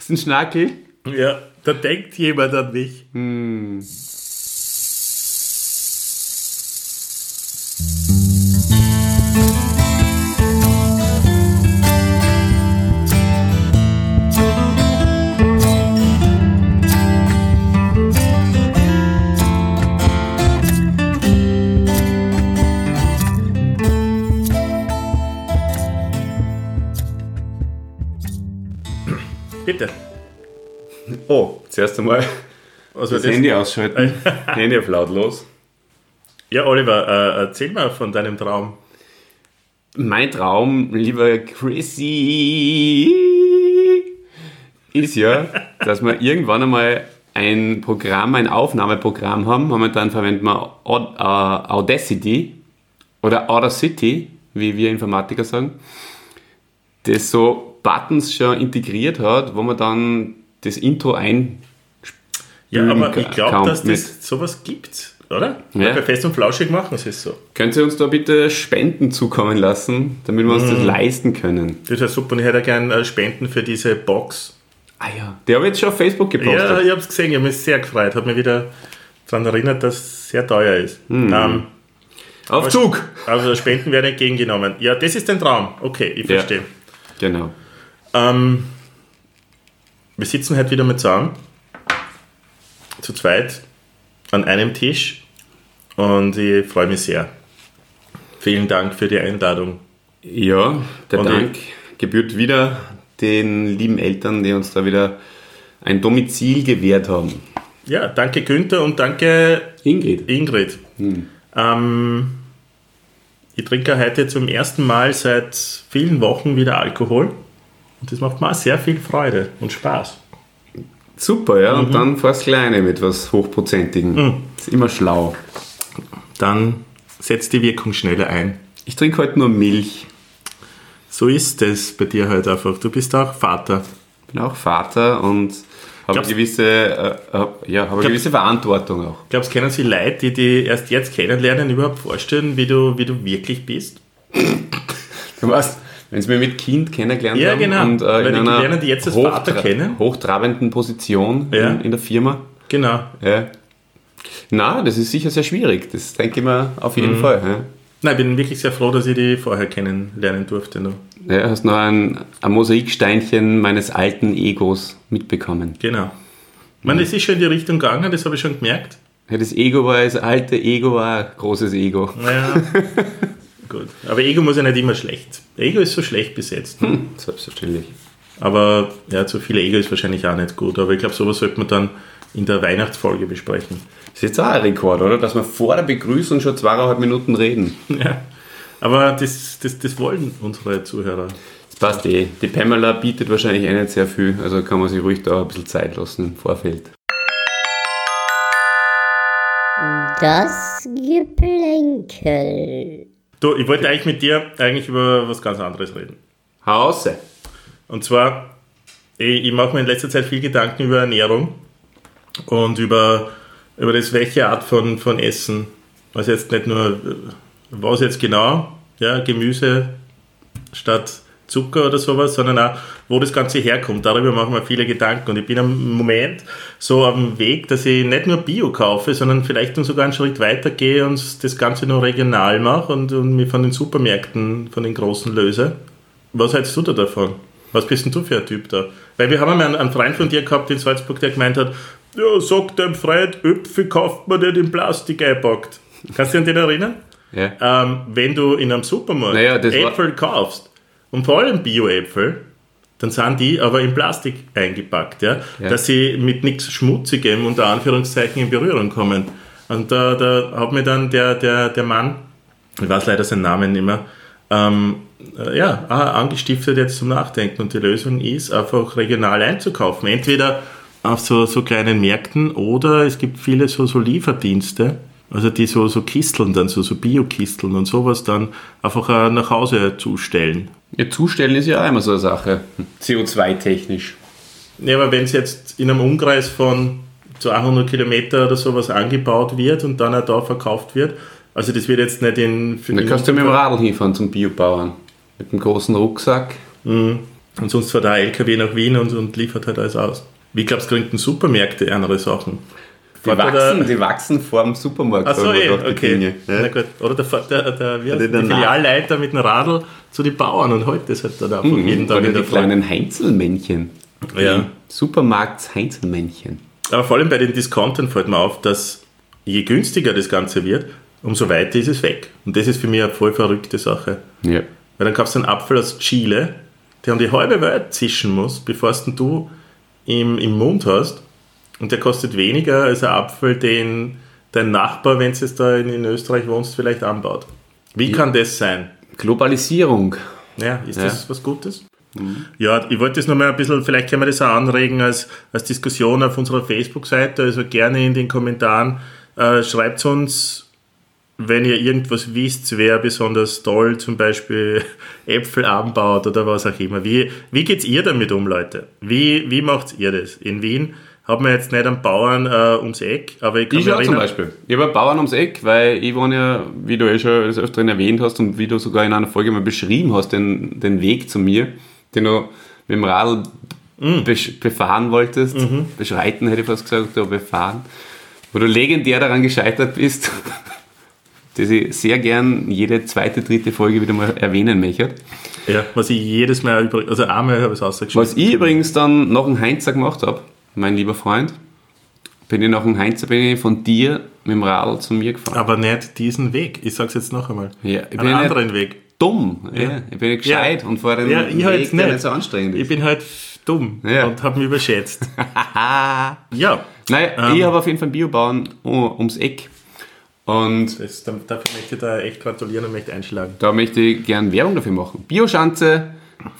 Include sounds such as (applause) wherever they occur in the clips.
ist ein Schnackel? Ja, da denkt jemand an mich. Hm. Zuerst einmal das das? Handy ausschalten. (laughs) Handy auf lautlos. Ja, Oliver, äh, erzähl mal von deinem Traum. Mein Traum, lieber Chrissy, ist ja, (laughs) dass wir irgendwann einmal ein Programm, ein Aufnahmeprogramm haben. Momentan verwenden wir äh, Audacity oder Audacity, wie wir Informatiker sagen, das so Buttons schon integriert hat, wo man dann das Intro ein Ja, aber ich glaube, dass mit. das sowas gibt, oder? Ja. Bei Fest und Flauschig machen sie es so. Könnt ihr uns da bitte Spenden zukommen lassen, damit wir uns das leisten können? Das wäre super und ich hätte gerne äh, Spenden für diese Box. Ah ja, der habe ich jetzt schon auf Facebook Ja, gepostet. ich habe es gesehen, ich habe mich sehr gefreut. Hat mich wieder daran erinnert, dass es sehr teuer ist. Hm. Ähm, auf Zug! also Spenden werden entgegengenommen. Ja, das ist ein Traum. Okay, ich Ja. verstehe. Genau. Ähm, wir sitzen heute wieder mit zusammen, zu zweit, an einem Tisch und ich freue mich sehr. Vielen Dank für die Einladung. Ja, der Und Dank gebührt wieder den lieben Eltern, die uns da wieder ein Domizil gewährt haben. Ja, danke Günther und danke Ingrid. Ingrid. Ähm, ich trinke heute zum ersten Mal seit vielen Wochen wieder Alkohol und das macht mir auch sehr viel Freude und Spaß. Super, ja, und dann fast Kleine mit was Hochprozentigen. Ist immer schlau. Dann setzt die Wirkung schneller ein. Ich trinke heute nur Milch. So ist es bei dir heute einfach. Du bist auch Vater. Bin auch Vater und habe gewisse, äh, hab, ja, habe eine gewisse Verantwortung auch. Glaubst können Sie Leute, die die erst jetzt kennenlernen, überhaupt vorstellen, wie du, wie du wirklich bist? Du weißt, wenn sie mich mit Kind kennengelernt Ja, haben genau. und äh, Weil in die einer lernen die jetzt als Vater kennen. hochtrabenden Position Ja. in, in der Firma. Genau. Ja. Na, das ist sicher sehr schwierig. Das denke ich mir auf jeden Mhm. Fall. Ja. Nein, ich bin wirklich sehr froh, dass ich die vorher kennenlernen durfte. Noch. Ja, hast noch ein, ein Mosaiksteinchen meines alten Egos mitbekommen. Genau. Ich meine, das ist schon in die Richtung gegangen, das habe ich schon gemerkt. Ja, das Ego war, das alte Ego war ein großes Ego. Naja, (laughs) gut. Aber Ego muss ja nicht immer schlecht. Ego ist so schlecht besetzt. Hm, selbstverständlich. Aber ja, zu viel Ego ist wahrscheinlich auch nicht gut. Aber ich glaube, sowas sollte man dann in der Weihnachtsfolge besprechen. Das ist jetzt auch ein Rekord, oder? Dass wir vor der Begrüßung schon zweieinhalb Minuten reden. (laughs) Ja. Aber das, das, das wollen unsere Zuhörer. Das passt eh. Die Pamela bietet wahrscheinlich eh nicht sehr viel, also kann man sich ruhig da ein bisschen Zeit lassen im Vorfeld. Das Geplänkel. Du, ich wollte eigentlich mit dir eigentlich über was ganz anderes reden. Hause. Und zwar, ich, ich mache mir in letzter Zeit viel Gedanken über Ernährung und über, über das, welche Art von, von Essen. Also jetzt nicht nur, was jetzt genau, ja, Gemüse statt Zucker oder sowas, sondern auch, wo das Ganze herkommt. Darüber machen wir viele Gedanken. Und ich bin am Moment so auf dem Weg, dass ich nicht nur Bio kaufe, sondern vielleicht sogar einen Schritt weiter gehe und das Ganze nur regional mache und, und mich von den Supermärkten, von den großen löse. Was hältst du da davon? Was bist denn du für ein Typ da? Weil wir haben einmal einen, einen Freund von dir gehabt in Salzburg, der gemeint hat, ja, sagt dem Freund, Äpfel kauft man nicht in Plastik eingepackt. Kannst du dich an den erinnern? Ja. Ähm, wenn du in einem Supermarkt Naja, Äpfel kaufst, und vor allem Bio-Äpfel, dann sind die aber in Plastik eingepackt, ja? Ja. dass sie mit nichts Schmutzigem unter Anführungszeichen in Berührung kommen. Und da, da hat mir dann der, der, der Mann, ich weiß leider seinen Namen nicht mehr, ähm, äh, ja, auch angestiftet jetzt zum Nachdenken. Und die Lösung ist, einfach regional einzukaufen. Entweder auf so, so kleinen Märkten oder es gibt viele so, so Lieferdienste, also die so, so Kisteln dann, so, so Bio-Kisteln und sowas dann einfach äh, nach Hause zustellen. Ja, zustellen ist ja auch immer so eine Sache. CO2-technisch. Ja, aber wenn es jetzt in einem Umkreis von 200 Kilometer oder sowas angebaut wird und dann auch da verkauft wird, also das wird jetzt nicht in... Dann kannst du mit dem Radl hinfahren zum Biobauern. Mit dem großen Rucksack. Und sonst fährt der LKW nach Wien und, und liefert halt alles aus. Wie glaubst du, gründen Supermärkte andere Sachen? Die da wachsen, die wachsen vor dem Supermarkt. Ach so, eh, okay. Dinge, Na Ja. gut. Oder der, der, der, wie heißt der der Filialleiter mit dem Radl zu den Bauern und holt das halt dann einfach Mhm. jeden Tag Oder in der die kleinen Heinzelmännchen. Ja. Supermarkts-Heinzelmännchen. Aber vor allem bei den Discountern fällt mir auf, dass je günstiger das Ganze wird, umso weiter ist es weg. Und das ist für mich eine voll verrückte Sache. Ja. Weil dann kaufst du einen Apfel aus Chile, der um die halbe Welt zischen muss, bevor du im, im Mund hast. Und der kostet weniger als ein Apfel, den dein Nachbar, wenn du jetzt da in, in Österreich wohnst, vielleicht anbaut. Wie kann das sein? Globalisierung. Ja, ist Ja. das was Gutes? Ja, ich wollte das nochmal ein bisschen, vielleicht können wir das auch anregen als, als Diskussion auf unserer Facebook-Seite, also gerne in den Kommentaren. Äh, schreibt uns, wenn ihr irgendwas wisst, wer besonders toll zum Beispiel (laughs) Äpfel anbaut oder was auch immer. Wie, wie geht's ihr damit um, Leute? Wie, wie macht ihr das? In Wien haben wir jetzt nicht einen Bauern äh, ums Eck, aber ich kann Ich mich auch zum Beispiel. Ich habe einen Bauern ums Eck, weil ich wohne ja, wie du eh schon des Öfteren erwähnt hast und wie du sogar in einer Folge mal beschrieben hast, den, den Weg zu mir, den du mit dem Radl besch- befahren wolltest. Mhm. Beschreiten hätte ich fast gesagt, aber befahren. Wo du legendär daran gescheitert bist, (laughs) dass ich sehr gern jede zweite, dritte Folge wieder mal erwähnen möchte. ja, was ich jedes Mal, also einmal habe ich es ausgeschrieben. Was ich übrigens dann nach dem Heinzer gemacht habe, mein lieber Freund, bin ich nach dem Heinzer bin ich von dir mit dem Radl zu mir gefahren. Aber nicht diesen Weg. Ich sage es jetzt noch einmal. Ja, ich bin Einen ja nicht anderen Weg. dumm. Ja. Ich bin nicht gescheit und fahre den Ja, ich Weg, halt nicht. nicht so anstrengend Ich ist. bin halt dumm Ja. und habe mich überschätzt. (laughs) ja, Nein, Ähm. ich habe auf jeden Fall einen Biobauern um, ums Eck. Und das, da- dafür möchte ich da echt gratulieren und möchte einschlagen. da möchte ich gern Werbung dafür machen. Bioschanze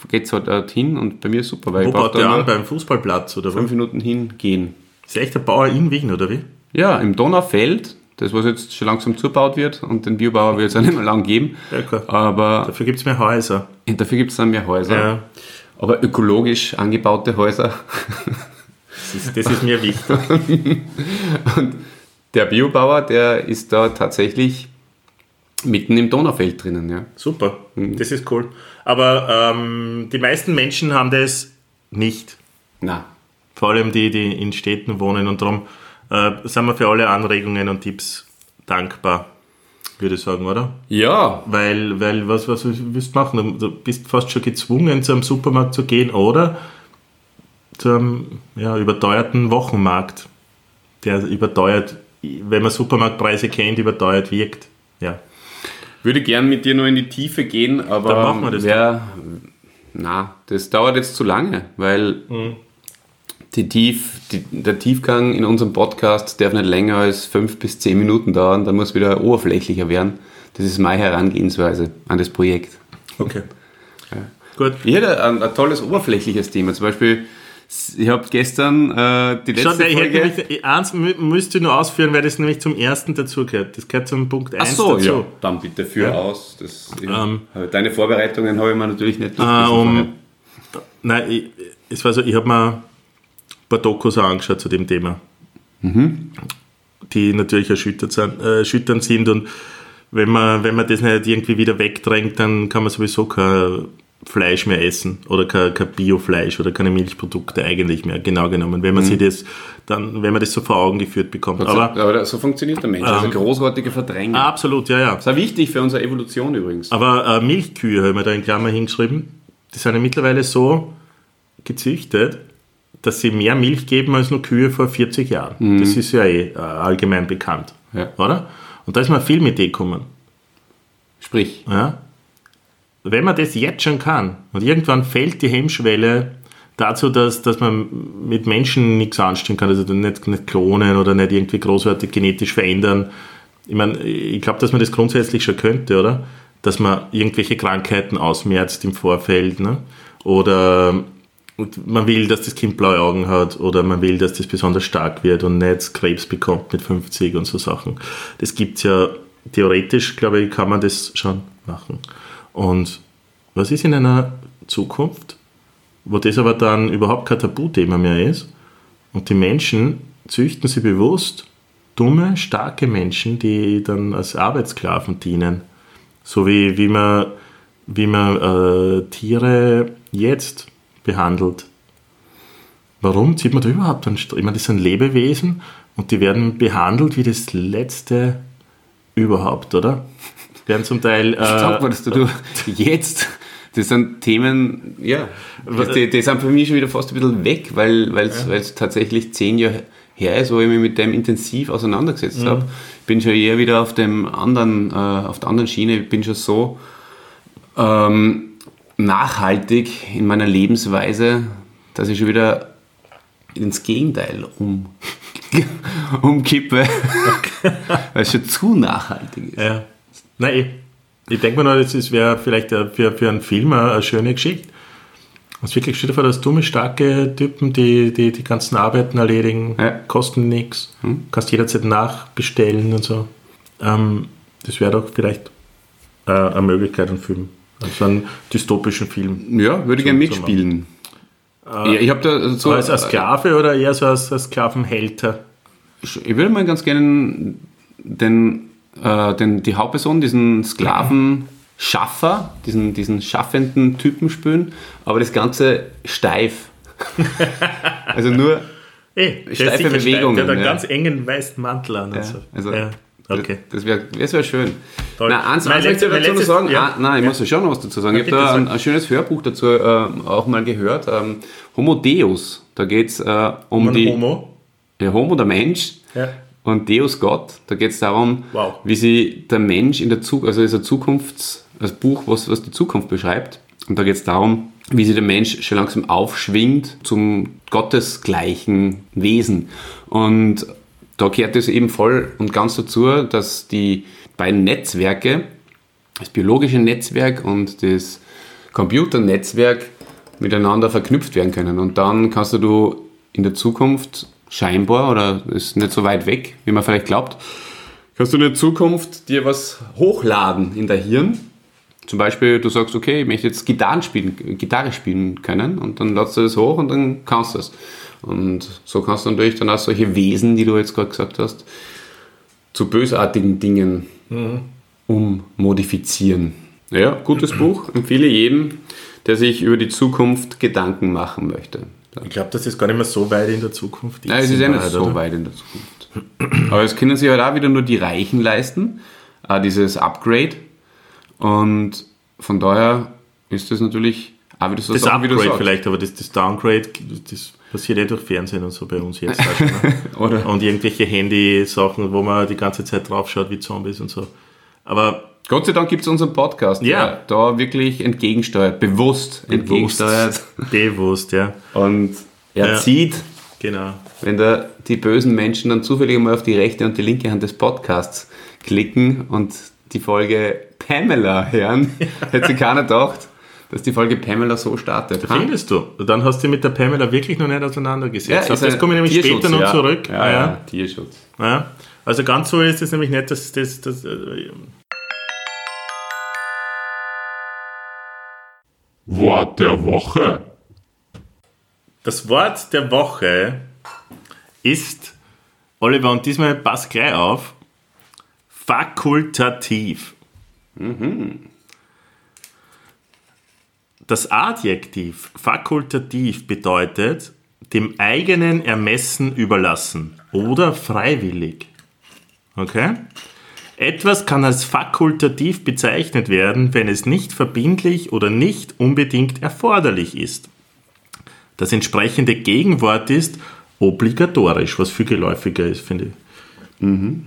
geht halt dorthin und bei mir ist super, weil Wo ich baut der an? Beim Fußballplatz oder wo? fünf Minuten hingehen. Ist echt der Bauer in Wien oder wie? Ja, im Donaufeld, das was jetzt schon langsam zugebaut wird und den Biobauer wird es auch nicht mehr lang geben. Ja. Aber Dafür gibt es mehr Häuser. dafür gibt es dann mehr Häuser. Ja. Aber ökologisch angebaute Häuser. Das ist, das ist mir wichtig. (laughs) Der Biobauer, der ist da tatsächlich mitten im Donaufeld drinnen, ja. Super, Mhm. das ist cool. Aber ähm, die meisten Menschen haben das nicht. Na, Vor allem die, die in Städten wohnen. Und darum äh, sind wir für alle Anregungen und Tipps dankbar, würde ich sagen, oder? ja, Weil, weil was, was willst du machen? Du bist fast schon gezwungen, zum Supermarkt zu gehen oder zum ja, überteuerten Wochenmarkt, der überteuert, wenn man Supermarktpreise kennt, überteuert wirkt. Ja. Würde gern mit dir nur in die Tiefe gehen, aber Dann machen wir das wär, na, das dauert jetzt zu lange, weil Mhm. die Tief, die, der Tiefgang in unserem Podcast darf nicht länger als fünf bis zehn Minuten dauern, dann muss wieder oberflächlicher werden. Das ist meine Herangehensweise an das Projekt. Okay. Gut. Ich hätte ein, ein tolles oberflächliches Thema. Zum Beispiel, ich habe gestern äh, die letzte Schau, ich Folge... nämlich, eins mü- müsste ich nur ausführen, weil das nämlich zum ersten dazugehört. Das gehört zum Punkt 1 Ach so, dazu. ja. Dann bitte für Ja. aus. Das, Ähm. deine Vorbereitungen habe ich mir natürlich nicht Ah, durchgelesen um, nein, ich, es war so, ich habe mir ein paar Dokus angeschaut zu dem Thema, die natürlich erschüttert sind, äh, erschütternd sind und wenn man, wenn man das nicht irgendwie wieder wegdrängt, dann kann man sowieso kein Fleisch mehr essen oder kein, kein Biofleisch oder keine Milchprodukte eigentlich mehr, genau genommen, wenn man sich das dann, wenn man das so vor Augen geführt bekommt. Aber, Aber aber so funktioniert der Mensch. also Ähm. großartige Verdrängung. absolut, ja, ja. Das ist wichtig für unsere Evolution übrigens. Aber äh, Milchkühe habe ich mir da in Klammer hingeschrieben. Die sind ja mittlerweile so gezüchtet, dass sie mehr Milch geben als nur Kühe vor 40 Jahren. Das ist ja eh äh, allgemein bekannt. Ja. Oder? Und da ist man viel mit dem gekommen. Sprich, Ja? Wenn man das jetzt schon kann und irgendwann fällt die Hemmschwelle dazu, dass, dass man mit Menschen nichts anstellen kann, also nicht, nicht klonen oder nicht irgendwie großartig genetisch verändern. Ich meine, ich glaube, dass man das grundsätzlich schon könnte, oder? Dass man irgendwelche Krankheiten ausmerzt im Vorfeld, ne? Oder man will, dass das Kind blaue Augen hat oder man will, dass das besonders stark wird und nicht Krebs bekommt mit 50 und so Sachen. Das gibt's ja theoretisch, glaube ich, kann man das schon machen. Und was ist in einer Zukunft, wo das aber dann überhaupt kein Tabuthema mehr ist und die Menschen züchten sie bewusst dumme, starke Menschen, die dann als Arbeitssklaven dienen. So wie, wie man, wie man äh, Tiere jetzt behandelt. Warum zieht man da überhaupt einen Strich? Ich meine, das sind Lebewesen und die werden behandelt wie das letzte überhaupt, oder? Werden zum Teil. Äh, Sag mal, dass du, du jetzt, das sind Themen, ja, die, die sind für mich schon wieder fast ein bisschen weg, weil es ja. tatsächlich zehn Jahre her ist, wo ich mich mit dem intensiv auseinandergesetzt mhm. habe. Bin schon eher wieder auf dem anderen, äh, auf der anderen Schiene, ich bin schon so ähm, nachhaltig in meiner Lebensweise, dass ich schon wieder ins Gegenteil um, (laughs) umkippe, (laughs) weil es schon zu nachhaltig ist. Ja. Nein, ich, ich denke mir noch, das wäre vielleicht für, für einen Film eine schöne Geschichte. Es wirklich steht vor, dass dumme, starke Typen, die die, die ganzen Arbeiten erledigen, ja. kosten nichts, hm. kannst jederzeit nachbestellen und so. Ähm, das wäre doch vielleicht äh, eine Möglichkeit, einen Film. Also einen dystopischen Film. Ja, würde ich gerne mitspielen. Äh, ja, ich habe da so. Als, als Sklave oder eher so als, als Sklavenhälter? Ich würde mal ganz gerne den, äh, den, die Hauptperson, diesen Sklavenschaffer, diesen, diesen schaffenden Typen spielen, aber das Ganze steif. (laughs) also nur Ey, steife Bewegungen. Der hat einen ja. ganz engen weißen Mantel an. Ja, so. also ja. Okay. Das wäre das wär schön. Toll. Na, eins, eins möchte ich dazu noch sagen. Ah, nein, ich muss ja schon noch was dazu sagen. ich habe da ein, ein, schönes Hörbuch dazu äh, auch mal gehört. Ähm, Homo Deus. Da geht es äh, um Man die. Homo? Der Homo, der Mensch. Und Deus Gott. Da geht es darum, wow. wie sie der Mensch in der Zukunft, also ist ein Zukunfts, das Buch, was, was die Zukunft beschreibt. Und da geht es darum, wie sich der Mensch schon langsam aufschwingt zum gottesgleichen Wesen. Und da gehört es eben voll und ganz dazu, dass die beiden Netzwerke, das biologische Netzwerk und das Computernetzwerk, miteinander verknüpft werden können. Und dann kannst du in der Zukunft scheinbar, oder ist nicht so weit weg, wie man vielleicht glaubt, kannst du in der Zukunft dir was hochladen in der Hirn. Zum Beispiel, du sagst, okay, ich möchte jetzt Gitarre spielen, Gitarre spielen können und dann ladst du das hoch und dann kannst du es. Und so kannst du natürlich dann auch solche Wesen, die du jetzt gerade gesagt hast, zu bösartigen Dingen mhm. ummodifizieren. Ja, gutes Buch, empfehle jedem, der sich über die Zukunft Gedanken machen möchte. Ich glaube, das ist gar nicht mehr so weit in der Zukunft. Nein, es ist ja nicht so oder? weit in der Zukunft. Aber es können sich halt auch wieder nur die Reichen leisten, äh, dieses Upgrade. Und von daher ist das natürlich auch wieder so Das Upgrade vielleicht, aber das, das Downgrade, das passiert ja durch Fernsehen und so bei uns jetzt. Auch schon, ne? (laughs) und irgendwelche Handy-Sachen, wo man die ganze Zeit drauf schaut wie Zombies und so. Aber Gott sei Dank gibt es unseren Podcast, ja. der da wirklich entgegensteuert, bewusst, bewusst entgegensteuert. Bewusst, ja. Und er ja. zieht, genau. wenn da die bösen Menschen dann zufällig mal auf die rechte und die linke Hand des Podcasts klicken und die Folge Pamela hören, ja. hätte sich keiner gedacht, dass die Folge Pamela so startet. Findest du? Dann hast du dich mit der Pamela wirklich noch nicht auseinandergesetzt. Ja, das komme ich nämlich Tierschutz, später noch ja. zurück. Ja, ah, ja. Tierschutz. Ja. Also ganz so ist es nämlich nicht, dass das, das, Wort der Woche. Das Wort der Woche ist, Oliver, und diesmal pass gleich auf, fakultativ. Mhm. Das Adjektiv fakultativ bedeutet dem eigenen Ermessen überlassen oder freiwillig. Okay? Etwas kann als fakultativ bezeichnet werden, wenn es nicht verbindlich oder nicht unbedingt erforderlich ist. Das entsprechende Gegenwort ist obligatorisch, was viel geläufiger ist, finde ich. Mhm.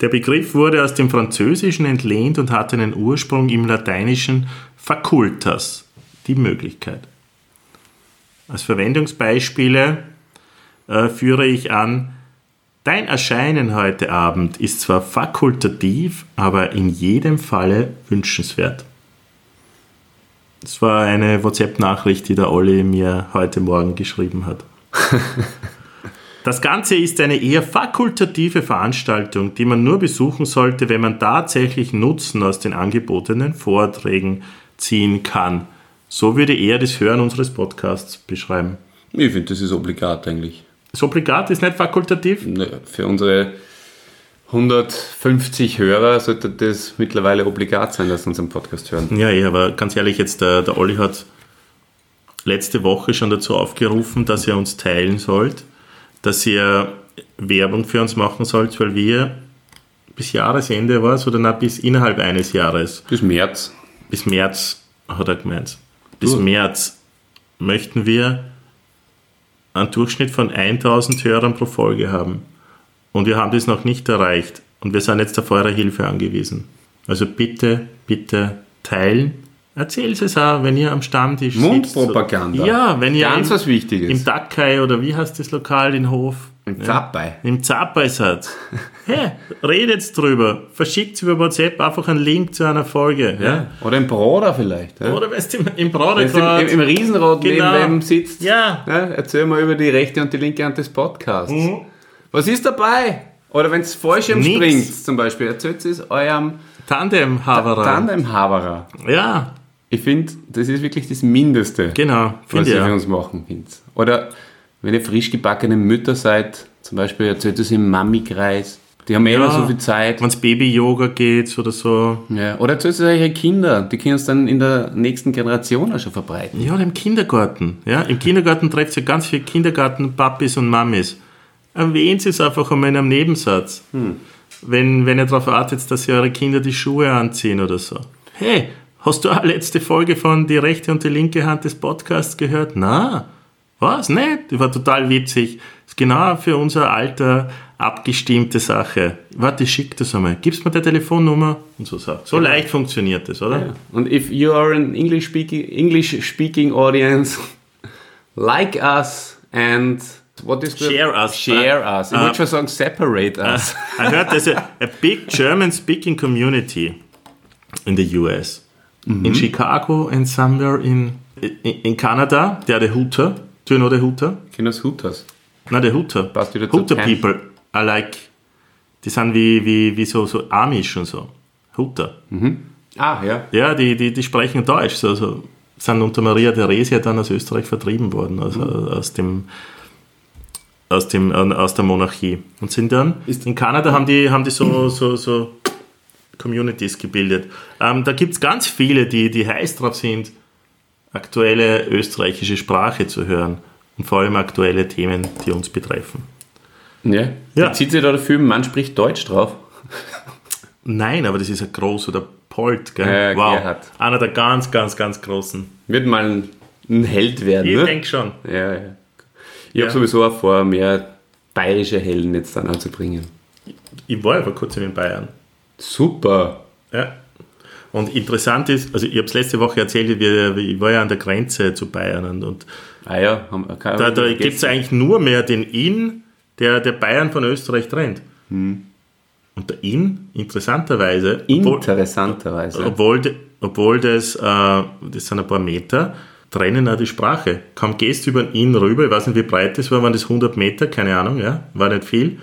Der Begriff wurde aus dem Französischen entlehnt und hat einen Ursprung im Lateinischen facultas, die Möglichkeit. Als Verwendungsbeispiele äh, führe ich an, Dein Erscheinen heute Abend ist zwar fakultativ, aber in jedem Falle wünschenswert. Das war eine WhatsApp-Nachricht, die der Olli mir heute Morgen geschrieben hat. (laughs) Das Ganze ist eine eher fakultative Veranstaltung, die man nur besuchen sollte, wenn man tatsächlich Nutzen aus den angebotenen Vorträgen ziehen kann. So würde er das Hören unseres Podcasts beschreiben. Ich finde, das ist obligat eigentlich. Das Obligat ist nicht fakultativ? Für unsere 150 Hörer sollte das mittlerweile obligat sein, dass sie unseren Podcast hören. Ja, ja, aber ganz ehrlich, jetzt der, der Olli hat letzte Woche schon dazu aufgerufen, dass ihr uns teilen sollt, dass ihr Werbung für uns machen sollt, weil wir bis Jahresende war es oder na, bis innerhalb eines Jahres, Bis März. bis März, hat er gemeint, bis Du. März möchten wir einen Durchschnitt von 1000 Hörern pro Folge haben. Und wir haben das noch nicht erreicht. Und wir sind jetzt auf eure Hilfe angewiesen. Also bitte, bitte teilen. Erzählt es auch, wenn ihr am Stammtisch sitzt. Mundpropaganda. Ja, wenn ihr Ganz im, was Wichtiges. im Dakai oder wie heißt das Lokal, den Hof? Im Zappei. Im Zappai seid. Hey, redet drüber. Verschickt über WhatsApp einfach einen Link zu einer Folge. Ja. Oder im Broder vielleicht. Ja? Oder weißt du, im, du Bradegrad. im, im, im Riesenrad Genau. neben wem sitzt. Ja. Erzähl mal über die rechte und die linke Hand des Podcasts. Mhm. Was ist dabei? Oder wenn es Fallschirm springt zum Beispiel, erzählt es eurem Tandem-Haverer. Tandem-Haberer. Ja, Ich finde, das ist wirklich das Mindeste, genau. was ihr für uns machen könnt. Oder wenn ihr frisch gebackene Mütter seid, zum Beispiel erzählt es im Mami-Kreis. Die haben eh Ja. immer so viel Zeit. Wenn es Baby-Yoga geht oder so. Ja. Oder erzählt es eure Kinder. Die können es dann in der nächsten Generation auch schon verbreiten. Ja, oder im Kindergarten. Ja, Im Kindergarten trefft ihr ganz viele Kindergarten-Papis und Mamis. Erwähnt es einfach einmal in einem Nebensatz. Wenn, wenn ihr darauf wartet, dass ihr eure Kinder die Schuhe anziehen oder so. Hey, hast du auch letzte Folge von Die rechte und die linke Hand des Podcasts gehört? Na, was? Nicht? Die war total witzig. Ist genau für unser Alter abgestimmte Sache. Warte, schick das einmal. Gibst mir die Telefonnummer? Und so Sachen. So leicht funktioniert das, oder? Und if you are an English speaking, English speaking audience, like us and what is the Share us. Share us. Ich Uh, wollte schon sagen separate us. I heard there's a, a big (laughs) German speaking community in the US. In Chicago and somewhere in, in, in Canada. They're the Hooter. Do you know the Hooter? Kinos Hutas. Na, the Hooter. Passt wieder Hooter people. I like. Die sind wie, wie, wie so, so Amish und so. Hooter. Ah, ja. Ja, die, die, die sprechen Deutsch. So, so, sind unter Maria Theresia dann aus Österreich vertrieben worden, also aus dem aus, dem, aus der Monarchie. Und sind dann, in Kanada haben die, haben die so, so, so Communities gebildet. Ähm, da gibt es ganz viele, die, die heiß drauf sind, aktuelle österreichische Sprache zu hören. Und vor allem aktuelle Themen, die uns betreffen. Ja. Ja. Zieht sich da der Film, man spricht Deutsch drauf? (laughs) Nein, aber das ist ein groß oder Polt, gell? Ja, wow. Gerhard. Einer der ganz, ganz, ganz großen. Wird mal ein, Held werden, Ich ne? denke schon. Ja, ja. Ich Ja. habe sowieso auch vor, mehr bayerische Helden jetzt dann anzubringen. Ich war ja vor kurzem in Bayern. Super. Ja. Und interessant ist, also ich habe es letzte Woche erzählt, wir- ich war ja an der Grenze zu Bayern und, und Ah ja, haben, kann da, da gibt es eigentlich nur mehr den Inn, der, der Bayern von Österreich trennt. Hm. Und der Inn, interessanterweise, obwohl, Interessanterweise. obwohl, de- obwohl das, äh, das sind ein paar Meter, trennen auch die Sprache. Kaum gehst du über den Inn rüber, ich weiß nicht, wie breit das war, waren das 100 Meter, keine Ahnung, ja, war nicht viel,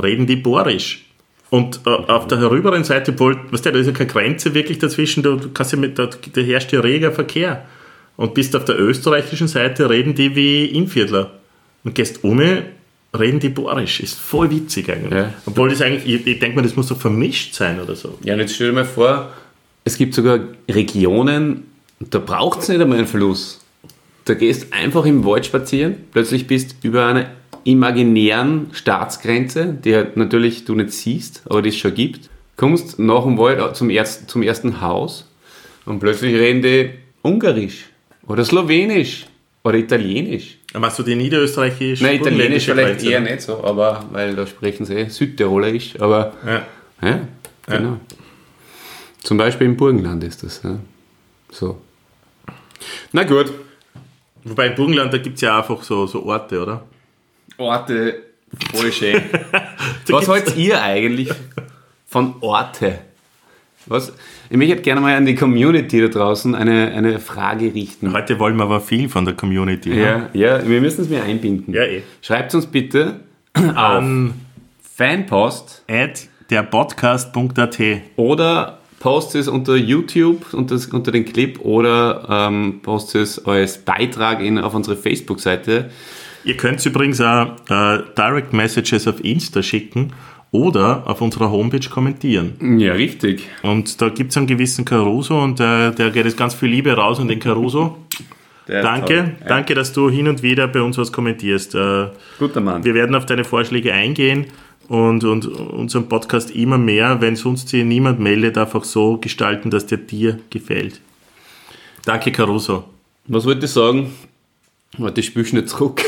reden die Borisch. Und äh, auf der herüberen Seite, obwohl, weißt du, da ist ja keine Grenze wirklich dazwischen, du, du kannst ja mit, da, da herrscht ja reger Verkehr. Und bist auf der österreichischen Seite, reden die wie Innviertler. Und gehst um, reden die Borisch. Ist voll witzig eigentlich. Ja. Obwohl das eigentlich, ich, ich denke mal, das muss doch vermischt sein oder so. Ja, und jetzt stell dir mal vor, es gibt sogar Regionen, da braucht es nicht einmal einen Fluss. Da gehst einfach im Wald spazieren, plötzlich bist über einer imaginären Staatsgrenze, die halt natürlich du nicht siehst, aber die es schon gibt, kommst nach dem Wald zum, erst, zum ersten Haus und plötzlich reden die Ungarisch oder Slowenisch oder Italienisch. Machst du die niederösterreichische Nein, Italienisch vielleicht Grenze, eher nicht so, aber weil da sprechen sie eh Südtirolerisch, aber Ja. ja, genau. Zum Beispiel im Burgenland ist das. Ja. So. Na gut. Wobei im Burgenland, da gibt es ja einfach so, so Orte, oder? Orte, voll schön. (laughs) Was haltet ihr eigentlich von Orte? Was, ich möchte gerne mal an die Community da draußen eine, eine Frage richten. Heute wollen wir aber viel von der Community. ne? Ja, ja, wir müssen es mir einbinden. Ja, eh. Schreibt uns bitte auf An Fanpost at derpodcast.at. oder postet es unter YouTube unter, unter den Clip oder ähm, postet es als Beitrag in, auf unsere Facebook-Seite. Ihr könnt übrigens auch äh, Direct Messages auf Insta schicken oder auf unserer Homepage kommentieren. Ja, richtig. Und da gibt es einen gewissen Caruso und äh, der geht jetzt ganz viel Liebe raus und den Caruso. Der danke, danke, dass du hin und wieder bei uns was kommentierst. Äh, Guter Mann. Wir werden auf deine Vorschläge eingehen und, und unseren Podcast immer mehr, wenn sonst sich niemand meldet, einfach so gestalten, dass der dir gefällt. Danke, Caruso. Was wollte ich sagen? Warte, ich spüle schnell zurück. (laughs)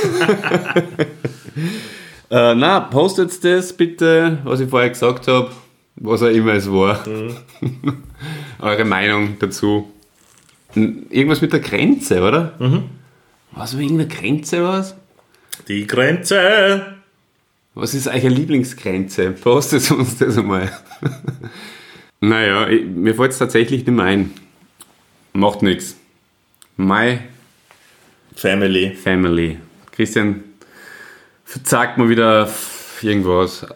äh, na, postet das bitte, was ich vorher gesagt habe, was auch immer es war. (laughs) Eure Meinung dazu. Irgendwas mit der Grenze, oder? Was war irgendeine Grenze was? Die Grenze. Was ist eure Lieblingsgrenze? Postet uns das einmal. (laughs) naja, ich, mir fällt es tatsächlich nicht mehr ein. Macht nichts. My Family. Family. Christian, verzagt mal wieder irgendwas.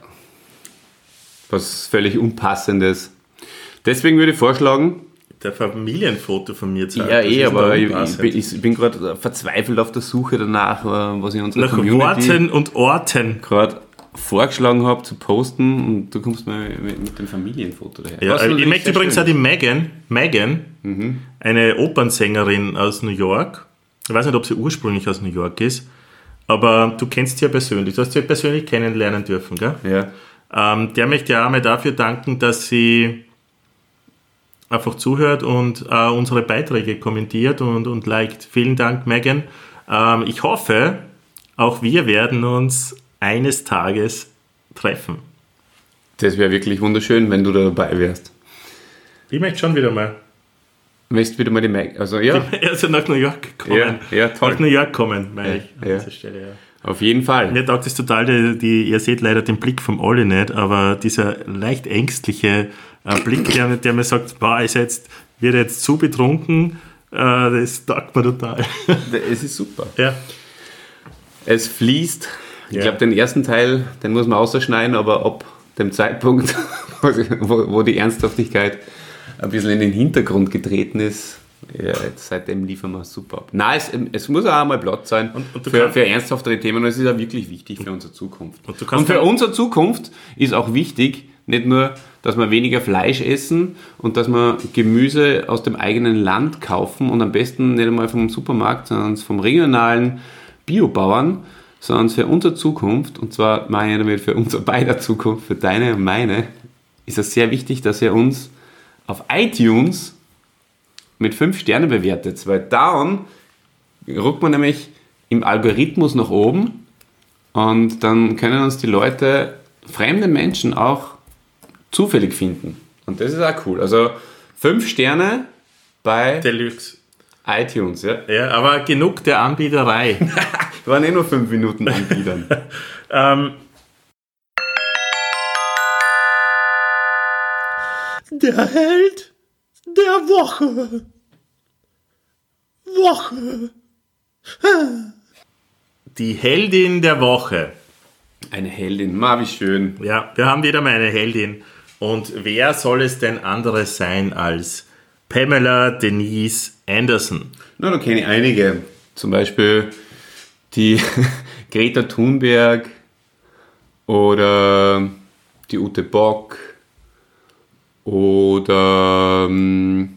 Was völlig Unpassendes. Deswegen würde ich vorschlagen, Der Familienfoto von mir zeigt. ja eh, aber ich, ich bin, ich bin gerade verzweifelt auf der Suche danach, äh, was ich unserer Nach Community Worten und Orten. gerade vorgeschlagen habe zu posten und du kommst mal mit, mit dem Familienfoto daher. Ja, Was ich möchte übrigens schön auch die Megan, Megan eine Opernsängerin aus New York. Ich weiß nicht, ob sie ursprünglich aus New York ist, aber du kennst sie ja persönlich. Du hast sie ja persönlich kennenlernen dürfen, gell? Ja. Ähm, der möchte ja einmal dafür danken, dass sie einfach zuhört und äh, unsere Beiträge kommentiert und, und liked. Vielen Dank, Megan. Ähm, ich hoffe, auch wir werden uns eines Tages treffen. Das wäre wirklich wunderschön, wenn du da dabei wärst. Ich möchte schon wieder mal. Möchtest wieder mal die Mag Also ja, Also nach New York kommen. Ja, ja, toll. Nach New York kommen, meine Ja, ich. An ja. dieser Stelle, ja. auf jeden Fall. Mir taugt es total, die, die, ihr seht leider den Blick vom Olli nicht, aber dieser leicht ängstliche äh, Blick, der, der mir sagt, boah, ist jetzt, wird er jetzt zu betrunken, äh, das taugt mir total. (laughs) Es ist super. ja. Es fließt. Ich Ja. glaube, den ersten Teil, den muss man ausschneiden, aber ab dem Zeitpunkt, (laughs) wo, wo die Ernsthaftigkeit ein bisschen in den Hintergrund getreten ist, ja, jetzt seitdem liefern wir super ab. Nein, es, es muss auch einmal Platz sein und du für, für ernsthaftere Themen und es ist auch wirklich wichtig für unsere Zukunft. Und kannst für unsere Zukunft ist auch wichtig, nicht nur, dass wir weniger Fleisch essen und dass wir Gemüse aus dem eigenen Land kaufen und am besten nicht einmal vom Supermarkt, sondern vom regionalen Biobauern, sondern für unsere Zukunft, und zwar meine ich damit für unsere beider Zukunft, für deine und meine, ist es sehr wichtig, dass ihr uns auf iTunes mit 5 Sterne bewertet, weil dann ruckt man nämlich im Algorithmus nach oben und dann können uns die Leute, fremde Menschen auch zufällig finden. Und das ist auch cool. Also 5 Sterne bei Deluxe. iTunes, ja. Ja, aber genug der Anbieterei. (laughs) Waren eh nur 5 Minuten anbiedern. (laughs) ähm, der Held der Woche. Woche. Die Heldin der Woche. Eine Heldin, ma wie schön. Ja, wir haben wieder mal eine Heldin. Und wer soll es denn anderes sein als Pamela Denise Anderson? Na, da kenne ich einige. Zum Beispiel die (laughs) Greta Thunberg oder die Ute Bock oder ähm,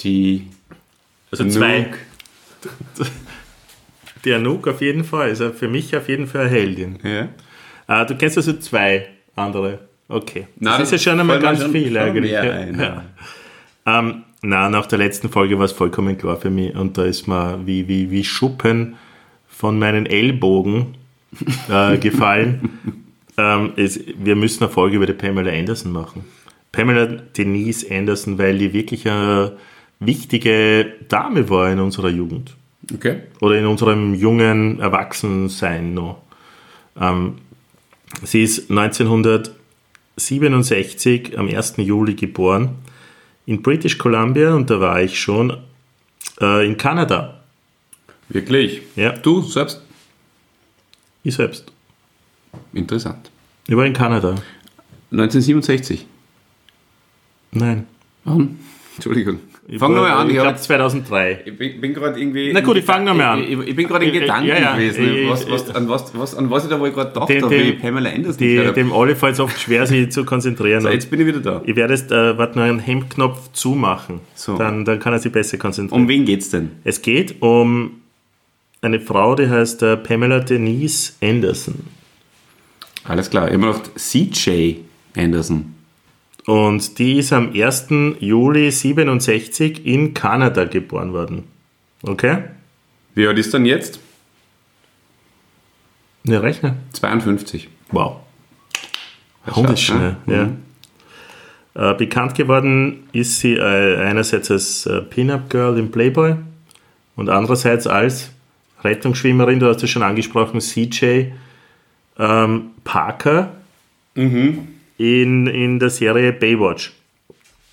die Also zwei. (laughs) Die Anouk auf jeden Fall. Ist für mich auf jeden Fall eine Heldin. Ja. Ah, du kennst also zwei andere. Okay. Das Na, ist ja schon einmal ganz schon- viel schon eigentlich. Ja. Ähm, na, nach der letzten Folge war es vollkommen klar für mich und da ist mir wie, wie, wie Schuppen von meinen Ellbogen äh, (laughs) gefallen. ähm, es, wir müssen eine Folge über die Pamela Anderson machen. Pamela Denise Anderson, weil die wirklich eine wichtige Dame war in unserer Jugend Okay. oder in unserem jungen Erwachsensein noch. Ähm, sie ist 1967 am 1. Juli geboren in British Columbia und da war ich schon äh, in Kanada. Wirklich? Ja. Du selbst? Ich selbst. Interessant. Ich war in Kanada. 1967. Nein. Warum? Entschuldigung. Ich Fang war- noch mal an, Ich ich glaube jetzt- 2003. Ich bin, bin gerade irgendwie. Na gut, ich fang noch mal an. Ich, ich, ich bin gerade in Gedanken ja, ja, gewesen, äh, was, was, an, was, was, an was ich da wohl gerade gedacht Den- habe, wie ich Pamela Anderson Die, gehört dem Olli fällt es oft schwer, sich zu konzentrieren. So, jetzt bin ich wieder da. ich werde jetzt, äh, warte, noch einen Hemdknopf zumachen. So. Dann, dann kann er sich besser konzentrieren. Um wen geht's denn? Es geht um eine Frau, die heißt äh, Pamela Denise Anderson. Alles klar, immer noch CJ Anderson. Und die ist am 1. Juli 67 in Kanada geboren worden. Okay? Wie alt ist dann jetzt? Ne, rechne. 52. Wow. Hund ist Stark, schnell, ne? ja. Äh, bekannt geworden ist sie äh, einerseits als äh, Pin-Up-Girl im Playboy und andererseits als Rettungsschwimmerin, du hast es schon angesprochen, CJ ähm, Parker in, in der Serie Baywatch.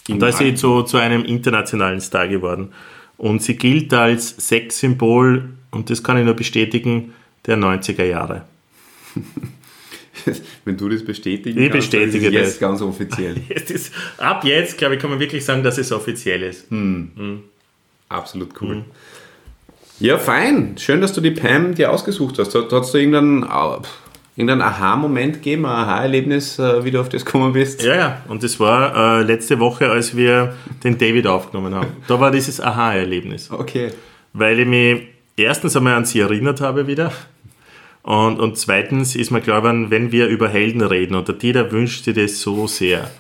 Und da ist sie zu, zu einem internationalen Star geworden. Und sie gilt als Sexsymbol, und das kann ich nur bestätigen, der 90er Jahre. (laughs) Wenn du das bestätigen Ich kannst, bestätige ist es das. jetzt ganz offiziell. (laughs) Es ist, ab jetzt, glaube ich, kann man wirklich sagen, dass es offiziell ist. Absolut cool. Ja, fein. Schön, dass du die Pam dir ausgesucht hast. Hat es da irgendeinen, äh, irgendeinen Aha-Moment gegeben, ein Aha-Erlebnis, äh, wie du auf das gekommen bist? Ja, ja. Und das war äh, letzte Woche, als wir den David aufgenommen haben. Da war dieses Aha-Erlebnis. Okay. Weil ich mich erstens einmal an sie erinnert habe wieder. Und, und zweitens ist mir klar geworden, wenn wir über Helden reden, und der Dieter wünscht sich das so sehr,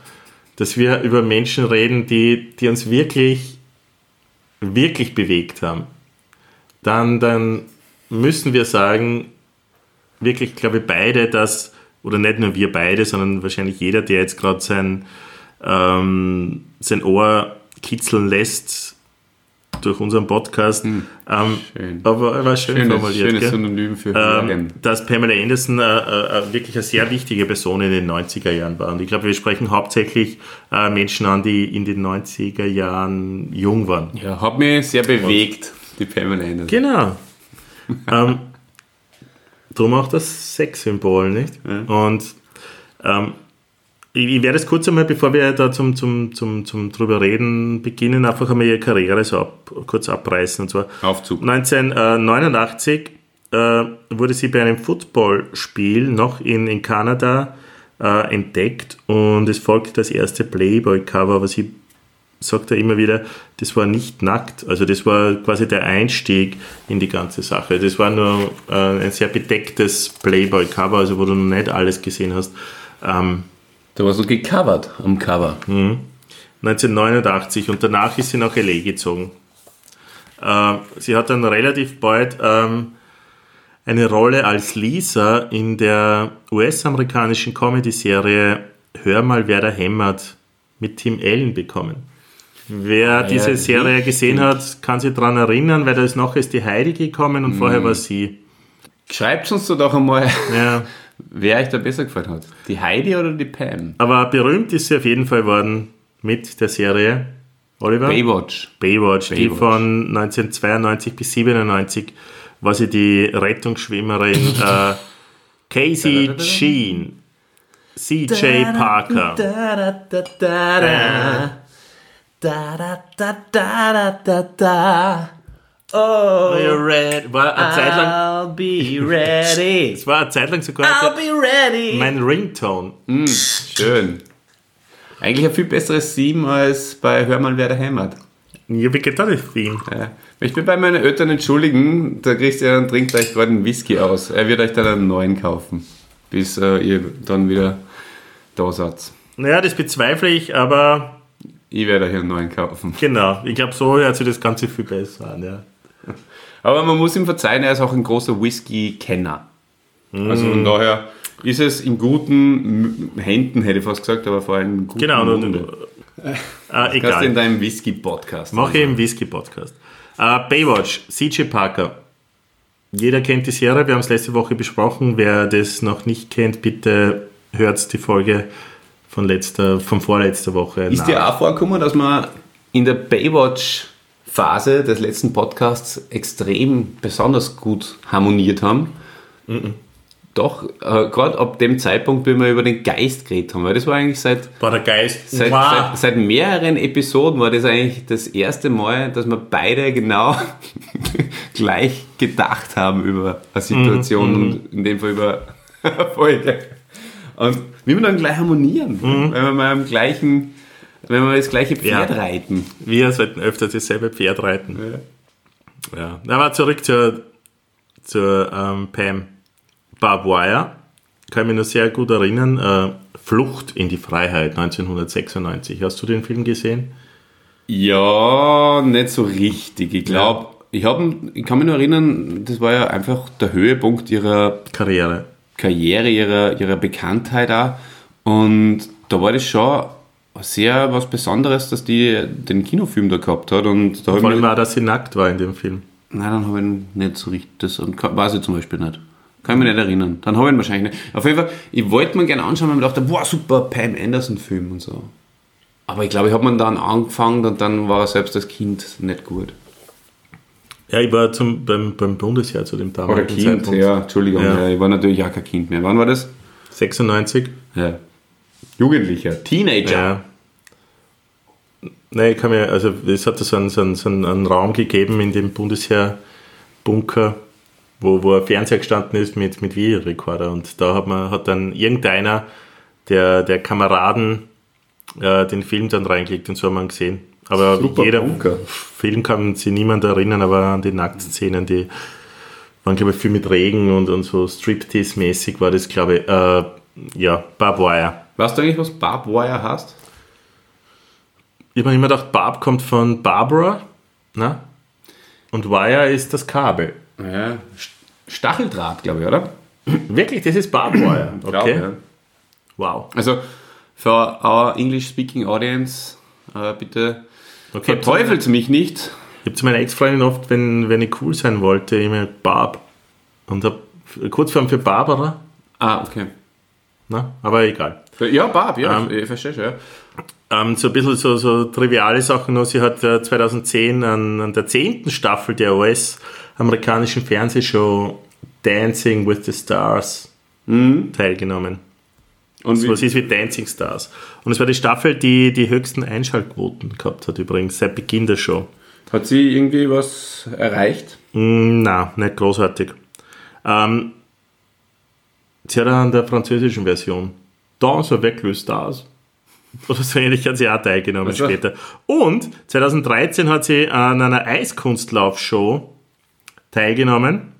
dass wir über Menschen reden, die, die uns wirklich, wirklich bewegt haben, dann, dann müssen wir sagen, wirklich, glaube ich, beide, dass, oder nicht nur wir beide, sondern wahrscheinlich jeder, der jetzt gerade sein, ähm, sein Ohr kitzeln lässt durch unseren Podcast. Ähm, Schön. Aber war schön Schönes, formuliert. schönes? Synonym für ähm, dass Pamela Anderson äh, äh, wirklich eine sehr wichtige Person in den 90er Jahren war. Und ich glaube, wir sprechen hauptsächlich äh, Menschen an, die in den 90er Jahren jung waren. Ja, hat mich sehr bewegt, die Pamela Anderson. Genau. (laughs) ähm, drum auch das Sexsymbol, nicht? Und ähm, ich, ich werde es kurz einmal, bevor wir da zum, zum, zum, zum drüber reden beginnen, einfach einmal ihre Karriere so ab, kurz abreißen. Und zwar Aufzug. 1989 äh, wurde sie bei einem Footballspiel noch in, in Kanada äh, entdeckt und es folgte das erste Playboy-Cover, aber sie sagt er immer wieder, das war nicht nackt, also das war quasi der Einstieg in die ganze Sache. Das war nur äh, ein sehr bedecktes Playboy-Cover, also wo du noch nicht alles gesehen hast. Ähm, Da war so gecovert am Cover. 1989 und danach ist sie nach LA gezogen. Äh, sie hat dann relativ bald ähm, eine Rolle als Lisa in der US-amerikanischen Comedy-Serie Hör mal, wer da hämmert mit Tim Allen bekommen. Wer diese Serie richtig. gesehen hat, kann sich daran erinnern, weil da ist noch ist die Heidi gekommen und vorher war sie. Schreibt uns doch einmal, Ja. (laughs) wer euch da besser gefallen hat. Die Heidi oder die Pam? Aber berühmt ist sie auf jeden Fall worden mit der Serie. Oliver? Baywatch. Baywatch, die Baywatch. von 1992 bis 97 war sie die Rettungsschwimmerin (laughs) äh, Casey Sheen, CJ Parker. Oh, you're red. War eine Zeit lang, I'll be ready. (laughs) es war eine Zeit lang sogar I'll be ready. mein Ringtone. Schön. Eigentlich ein viel besseres Theme als bei Hör mal, wer da hämmert. Ich habe gedacht, das Theme. Ja. Ich will bei meinen Eltern entschuldigen, der Christian trinkt euch gerade einen Whisky aus. Er wird euch dann einen neuen kaufen, bis äh, ihr dann wieder da seid. Naja, das bezweifle ich, aber Ich werde euch einen neuen kaufen. genau. Ich glaube, so hört sich das Ganze viel besser an. Ja. Aber man muss ihm verzeihen, er ist auch ein großer Whisky-Kenner. Also von daher ist es in guten Händen, hätte ich fast gesagt, aber vor allem in guten Genau, und, Munde. äh, Kannst du egal. in deinem Whisky-Podcast. Mache ich im Whisky-Podcast. Äh, Baywatch, CJ Parker. Jeder kennt die Serie, wir haben es letzte Woche besprochen. Wer das noch nicht kennt, bitte hört die Folge von, letzter, von vorletzter Woche Ist dir auch vorgekommen, dass wir in der Baywatch-Phase des letzten Podcasts extrem besonders gut harmoniert haben? doch, äh, gerade ab dem Zeitpunkt, wie wir über den Geist geredet haben, weil das war eigentlich seit, War der Geist. seit, Wow. seit, seit mehreren Episoden war das eigentlich das erste Mal, dass wir beide genau (laughs) gleich gedacht haben über eine Situation und in dem Fall über eine Folge. Und wie wir dann gleich harmonieren, wenn wir mal am gleichen, wenn wir das gleiche Pferd Ja. reiten. Wir sollten öfter dasselbe Pferd reiten. Ja. Aber zurück zur, zur ähm, Pam. Barb Wire, kann mich noch sehr gut erinnern. Äh, Flucht in die Freiheit 1996. Hast du den Film gesehen? Ja, nicht so richtig. Ich glaube, ich, hab, ich kann mich nur erinnern, das war ja einfach der Höhepunkt ihrer Karriere. Karriere, ihrer, ihrer Bekanntheit auch. Und da war das schon sehr was Besonderes, dass die den Kinofilm da gehabt hat. Und da Vor allem auch, dass sie nackt war in dem Film. nein, dann habe ich nicht so richtig, das weiß ich zum Beispiel nicht. Kann ich mich nicht erinnern. Dann habe ich ihn wahrscheinlich nicht. Auf jeden Fall, ich wollte mir gerne anschauen, weil ich dachte, boah, super, Pam Anderson-Film und so. Aber ich glaube, ich habe mir dann angefangen und dann war er selbst als Kind nicht gut. Ja, ich war zum, beim, beim Bundesheer zu dem Oder damaligen Kind, Zeitpunkt. ja, Entschuldigung, Ja. ja. ich war natürlich auch kein Kind mehr. Wann war das? 96. Ja. Jugendlicher, Teenager. Ja. Nein, ich kann mir, also es hat so einen, so, einen, so einen Raum gegeben in dem Bundesheer-Bunker, wo, wo ein Fernseher gestanden ist mit, mit Videorekorder und da hat man hat dann irgendeiner der, der Kameraden äh, den Film dann reingelegt und so haben wir ihn gesehen. Aber Super jeder Bunker. Film kann sich niemand erinnern, aber an die Nacktszenen, die waren, glaube ich, viel mit Regen und, und so Striptease-mäßig war das, glaube ich, äh, ja, Barb Wire. Weißt du eigentlich, was Barb Wire heißt? Ich habe mir immer gedacht, Barb kommt von Barbara, ne? Und Wire ist das Kabel. Ja, Stacheldraht, glaube ich, oder? Wirklich, das ist Barb Wire. Okay. Glaub, ja. Wow. Also, für our English-speaking audience, äh, bitte Okay, verteufelt mich nicht. Ich habe zu meiner Ex-Freundin oft, wenn, wenn ich cool sein wollte, immer Barb. Und habe Kurzform für Barbara, Ah, okay. ne? aber egal. Ja, Barb, ja, Ähm, ich verstehe schon, ja. Ähm, so ein bisschen so, so triviale Sachen noch. Sie hat äh, 2010 an, an der zehnten Staffel der US-amerikanischen Fernsehshow Dancing with the Stars teilgenommen. Und So was ist wie Dancing Stars. Und es war die Staffel, die die höchsten Einschaltquoten gehabt hat übrigens, seit Beginn der Show. hat sie irgendwie was erreicht? Mm, na, nicht großartig. Ähm, sie hat an der französischen Version Danse avec les Stars oder so ähnlich hat sie auch teilgenommen Also. später. Und 2013 hat sie an einer Eiskunstlaufshow teilgenommen.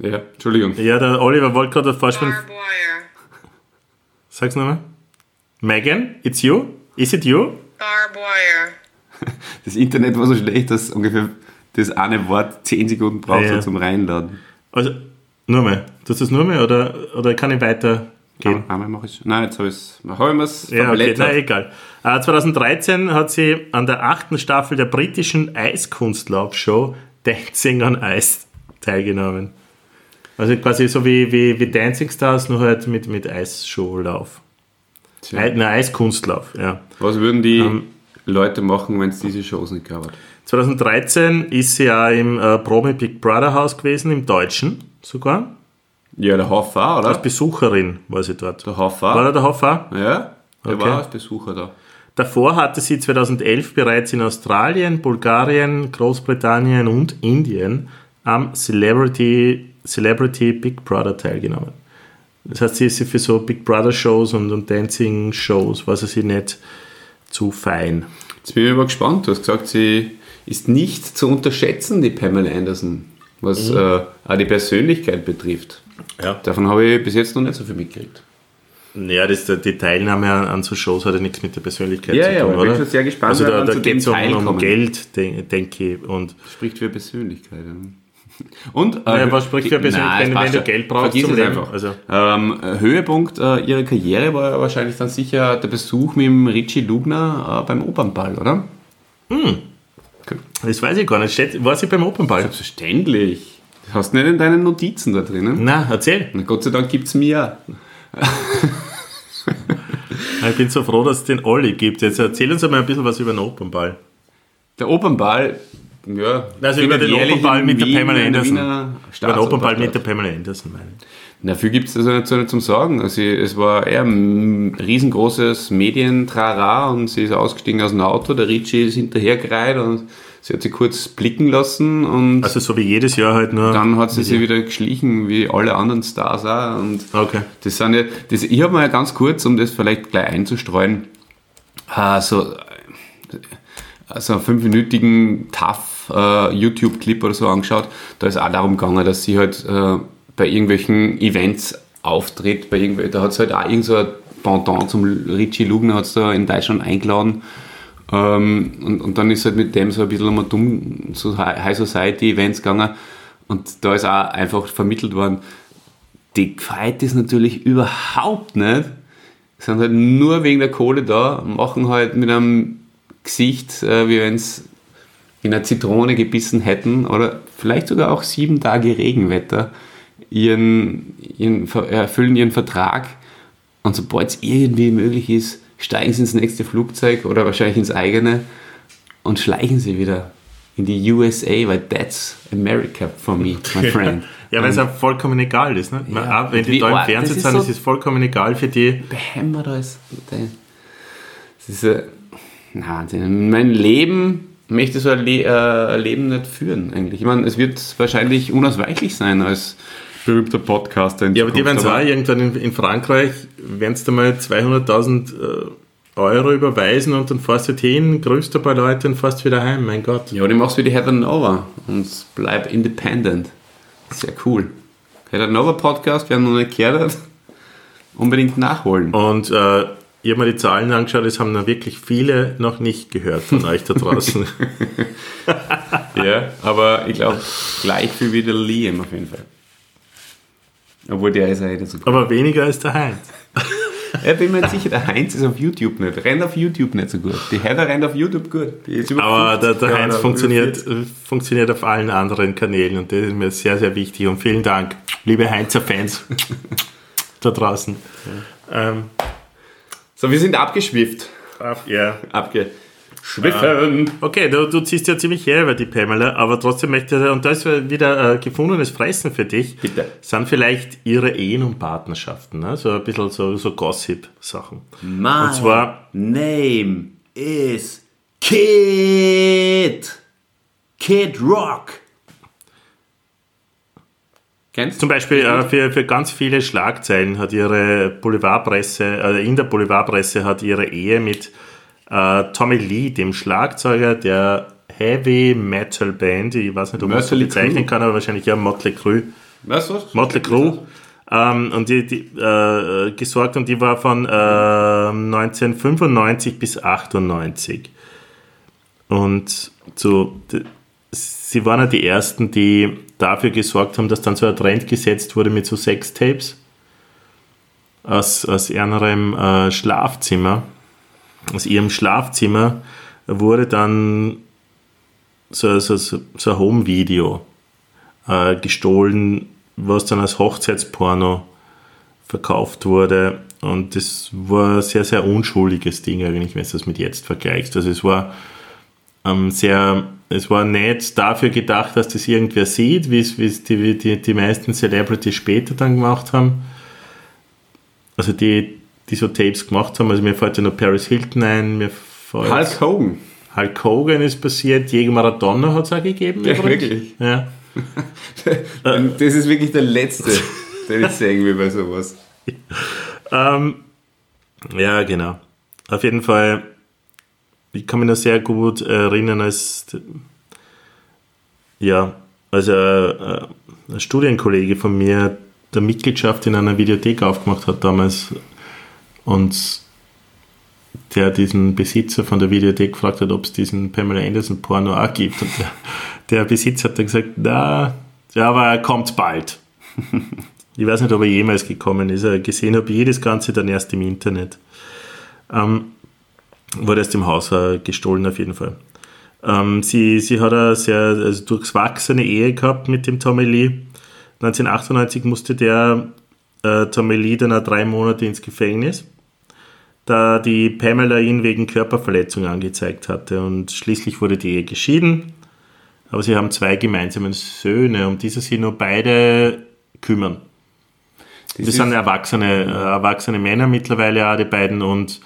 Ja, Entschuldigung. Ja, der Oliver wollte gerade wire. Sag's nochmal. Megan, it's you? Is it you? Barb wire. (laughs) Das Internet war so schlecht, dass ungefähr das eine Wort 10 Sekunden braucht Ja, ja. zum Reinladen. Also, nur mal. Tust du das nur mal oder, oder kann ich weitergehen? Einmal mache ich Nein, jetzt habe ich es. Habe ich mir's Ja, okay, na egal. Äh, 2013 hat sie an der achten Staffel der britischen Eiskunstlaufshow Dancing on Ice teilgenommen. Also quasi so wie, wie, wie Dancing Stars, nur halt mit, mit Eisshowlauf. Tja. Ei- Na, Eiskunstlauf, ja. Was würden die Ähm, Leute machen, wenn es diese Shows nicht gab? 2013 ist sie ja im äh, Promi Big Brother Haus gewesen, im Deutschen sogar. Ja, der Hoffa, oder? Als Besucherin war sie dort. Der Hoffa. War da der Hoffa? Ja, der Okay. war als Besucher da. Davor hatte sie 2011 bereits in Australien, Bulgarien, Großbritannien und Indien am Celebrity, Celebrity Big Brother teilgenommen. Das heißt, sie ist für so Big Brother Shows und, und Dancing Shows, war sie nicht zu fein. Jetzt bin ich aber gespannt. Du hast gesagt, sie ist nicht zu unterschätzen, die Pamela Anderson, was Mhm. äh, auch die Persönlichkeit betrifft. Ja. Davon habe ich bis jetzt noch nicht so viel mitgekriegt. Ja, das, die Teilnahme an, an so Shows hat ja nichts mit der Persönlichkeit Ja, zu ja, tun, aber ich bin oder? schon sehr gespannt, Also da, da geht es um, Teil um. Geld, denke denk ich. Und Spricht für Persönlichkeit. ja. Und, äh, Ja, was spricht für Persönlichkeit, Nein, wenn passt du. Geld brauchst Vergiss zum es Leben? Einfach. Also- Ähm, Höhepunkt äh, ihrer Karriere war ja wahrscheinlich dann sicher der Besuch mit dem Richie Lugner äh, beim Opernball, oder? das weiß ich gar nicht. Steht, war sie beim Opernball? Selbstverständlich. Hast du nicht in deinen Notizen da drinnen? Na, erzähl. Na, Gott sei Dank gibt es mir. (laughs) Ich bin so froh, dass es den Olli gibt. Jetzt erzähl uns einmal ein bisschen was über den Opernball. Der Opernball ja, Also über den Opernball mit der Pamela Anderson. Über den Opernball mit der. Pamela Anderson, meine ich. Na, viel gibt es also nicht so zum Sagen. Also, es war eher ein riesengroßes Medientrara und sie ist ausgestiegen aus dem Auto. Der Ricci ist hinterhergereiht und sie hat sie kurz blicken lassen und Also so wie jedes Jahr halt nur. dann hat sie sich wieder geschlichen, wie alle anderen Stars auch. Und Okay. das sind ja, das, ich habe mal ganz kurz, um das vielleicht gleich einzustreuen, äh, so, äh, so einen fünfminütigen tough äh, YouTube-Clip oder so angeschaut. Da ist auch darum gegangen, dass sie halt äh, bei irgendwelchen Events auftritt. Bei irgendwel, da hat es halt auch irgend so Pendant zum Richie Lugner hat's da in Deutschland eingeladen. Ähm, und, und dann ist halt mit dem so ein bisschen einmal dumm zu High Society Events gegangen. Und da ist auch einfach vermittelt worden, die gefreut ist natürlich überhaupt nicht. Sind halt nur wegen der Kohle da, machen halt mit einem Gesicht, äh, wie wenn es in eine Zitrone gebissen hätten oder vielleicht sogar auch sieben Tage Regenwetter, ihren, ihren, erfüllen ihren Vertrag und sobald es irgendwie möglich ist, steigen sie ins nächste Flugzeug oder wahrscheinlich ins eigene und schleichen sie wieder in die USA, weil that's America for me, my friend. (laughs) Ja, weil es auch vollkommen egal ist. Ne? Ja, auch wenn die da im Fernsehen sind, so- ist es vollkommen egal für die. behämmert alles. Das ist äh, na, Wahnsinn. Mein Leben möchte so ein, Le äh, Leben nicht führen eigentlich. Ich meine, es wird wahrscheinlich unausweichlich sein als berühmter Podcaster. In Ja, aber die werden auch irgendwann in, in Frankreich, werden du mal 200.000 äh, Euro überweisen und dann fährst du hin, grüßt ein paar Leute und fährst wieder heim, mein Gott. Ja, und ich mach's wie die Heather Nova und bleib independent. Sehr cool. Heather Nova Podcast, wer noch nicht gehört hat, unbedingt nachholen. Und äh, ich habe mir die Zahlen angeschaut, es haben noch wirklich viele noch nicht gehört von euch da draußen. (laughs) Ja, aber ich glaube, gleich viel wie der Liam auf jeden Fall. Obwohl der ist ja nicht so gut. Aber weniger als der Heinz. Ich bin mir nicht sicher, der Heinz ist auf YouTube nicht. Rennt auf YouTube nicht so gut. Die Heather rennt auf YouTube gut. Aber der, 50 der Heinz funktioniert, funktioniert auf allen anderen Kanälen und das ist mir sehr, sehr wichtig. Und vielen Dank, liebe Heinzer-Fans (laughs) da draußen. Ähm, So, wir sind abgeschwifft. auf- ja. Abgeschwiffen. Okay, du, du ziehst ja ziemlich her über die Pamela, aber trotzdem möchte ich, und da ist wieder äh, gefundenes Fressen für dich, Bitte. sind vielleicht ihre Ehen und Partnerschaften, ne? so ein bisschen so, so Gossip-Sachen. Und zwar- name is Kid. Kid Rock. Kennst? Zum Beispiel äh, für, für ganz viele Schlagzeilen hat ihre Boulevardpresse, äh, in der Boulevardpresse hat ihre Ehe mit äh, Tommy Lee, dem Schlagzeuger der Heavy Metal Band, ich weiß nicht, ob man es bezeichnen Crüe. kann, aber wahrscheinlich ja Motley Crue. Was? Motley Crue. Ähm, und die, die äh, gesorgt und die war von äh, 1995 bis 98. Und so, sie waren ja die ersten, die dafür gesorgt haben, dass dann so ein Trend gesetzt wurde mit so Sextapes aus, aus ihrem äh, Schlafzimmer. Aus ihrem Schlafzimmer wurde dann so, so, so, ein Home-Video äh, gestohlen, was dann als Hochzeitsporno verkauft wurde. Und das war ein sehr, sehr unschuldiges Ding eigentlich, wenn du das mit jetzt vergleichst. Also es war ähm, sehr, es war nicht dafür gedacht, dass das irgendwer sieht, wie es die, die, die meisten Celebrities später dann gemacht haben. Also die, die so Tapes gemacht haben, also mir fällt ja noch Paris Hilton ein, mir fällt Hulk Hogan. Hulk Hogan ist passiert, Diego Maradona hat es auch gegeben. Ja, übrigens. wirklich? Ja. (laughs) Und das ist wirklich der letzte, den ich sagen will bei sowas. (laughs) Ähm, ja, genau. Auf jeden Fall, ich kann mich noch sehr gut erinnern, als ja, also äh, ein Studienkollege von mir der Mitgliedschaft in einer Videothek aufgemacht hat damals und der diesen Besitzer von der Videothek gefragt hat, ob es diesen Pamela Anderson Porno auch gibt. Und der, der Besitzer hat dann gesagt, na, ja, aber er kommt bald. (laughs) Ich weiß nicht, ob er jemals gekommen ist. Er gesehen habe jedes Ganze dann erst im Internet. Ähm, wurde erst im Haus äh, gestohlen auf jeden Fall. Ähm, sie, sie hat eine sehr also durchwachsene Ehe gehabt mit dem Tommy Lee. 1998 musste der äh, Tommy Lee dann auch drei Monate ins Gefängnis, da die Pamela ihn wegen Körperverletzung angezeigt hatte. Und schließlich wurde die Ehe geschieden. aber sie haben zwei gemeinsame Söhne, um die sie sich nur beide kümmern. Das, sind erwachsene, äh, erwachsene Männer mittlerweile auch, die beiden. Und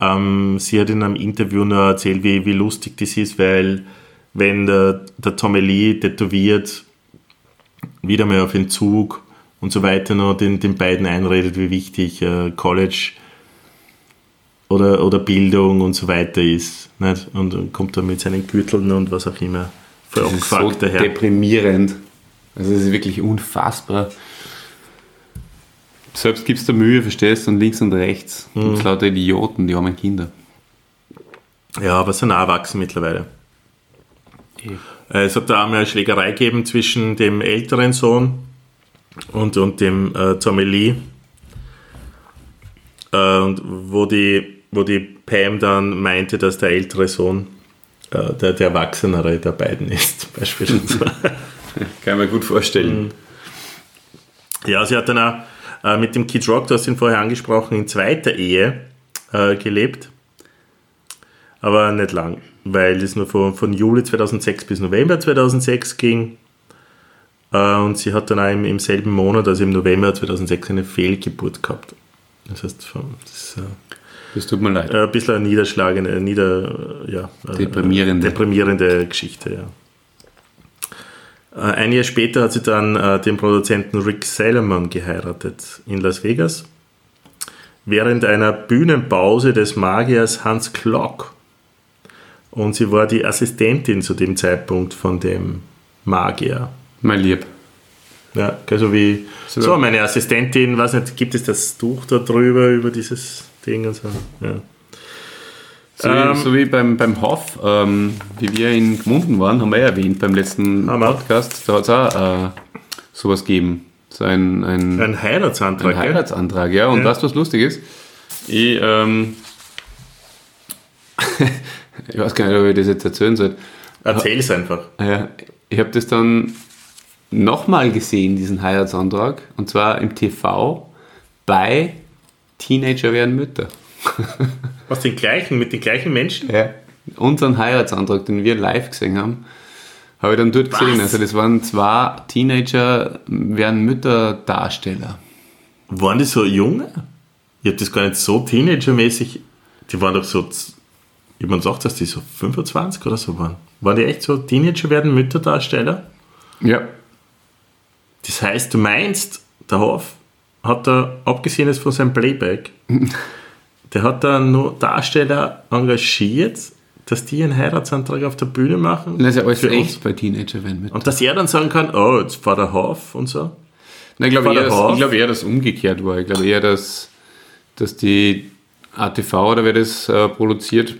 ähm, sie hat in einem Interview nur erzählt, wie, wie lustig das ist, weil wenn der, der Tommy Lee tätowiert, wieder mal auf den Zug und so weiter noch den, den beiden einredet, wie wichtig äh, College oder, oder Bildung und so weiter ist. Nicht? Und, und kommt dann mit seinen Gürteln und was auch immer voll Das ist so daher. deprimierend. Also es ist wirklich unfassbar. Selbst gibst du Mühe, verstehst du, und links und rechts Mhm. gibt es lauter Idioten, die armen Kinder. Ja, aber sind auch erwachsen mittlerweile. Äh, Es hat da einmal eine Schlägerei gegeben zwischen dem älteren Sohn und, und dem äh, Tommy Lee. Äh, und wo die, wo die Pam dann meinte, dass der ältere Sohn äh, der, der Erwachsenere der beiden ist, (laughs) zum Beispiel. Kann ich mir gut vorstellen. Ja, sie hat dann auch äh, mit dem Kid Rock, du hast ihn vorher angesprochen, in zweiter Ehe äh, gelebt. Aber nicht lang, weil das nur von, von Juli 2006 bis November 2006 ging. Äh, und sie hat dann auch im, im selben Monat, also im November 2006, eine Fehlgeburt gehabt. Das heißt, das ist äh, Das tut mir leid. ein bisschen eine niederschlagende, nieder, ja, äh, Deprimierende. deprimierende Geschichte, ja. Äh, Ein Jahr später hat sie dann äh, den Produzenten Rick Salomon geheiratet in Las Vegas. Während einer Bühnenpause des Magiers Hans Klock. Und sie war die Assistentin zu dem Zeitpunkt von dem Magier. Mein Lieb. Ja, also wie, So. so meine Assistentin, weiß nicht, gibt es das Tuch da drüber, über dieses Ding und so. Ja. So, Ähm, wie, so wie beim, beim Hoff, ähm, wie wir in Gmunden waren, haben wir ja erwähnt beim letzten wir. Podcast, da hat es auch äh, sowas gegeben. So ein, ein, Ein Heiratsantrag, ein? Heiratsantrag, ja. Und Ja. weißt du, was lustig ist? Ich, ähm, (laughs) ich weiß gar nicht, ob ich das jetzt erzählen soll. Erzähl es einfach. Ja, ich habe das dann nochmal gesehen, diesen Heiratsantrag, und zwar im TV bei Teenager werden Mütter. Was den gleichen, mit den gleichen Menschen? Ja. Unseren Heiratsantrag, den wir live gesehen haben, habe ich dann dort gesehen. Was? Also das waren zwei Teenager werden Mütter Darsteller. Waren die so junge? Ich habe das gar nicht so teenagermäßig. Die waren doch so, z- jemand sagt, dass die so 25 oder so waren. Waren die echt so Teenager werden Mütterdarsteller? Ja. Das heißt, du meinst, der Hoff hat da, abgesehen jetzt von seinem Playback, (laughs) der hat da nur Darsteller engagiert, dass die einen Heiratsantrag auf der Bühne machen. Das ist ja alles echt uns. bei Teenager werden Mütter. Und dass er dann sagen kann, oh, jetzt war der Hoff und so. Nein, ich glaube eher, dass- ich glaube eher, dass umgekehrt war. Ich glaube eher, dass, dass die ATV oder wer das äh, produziert,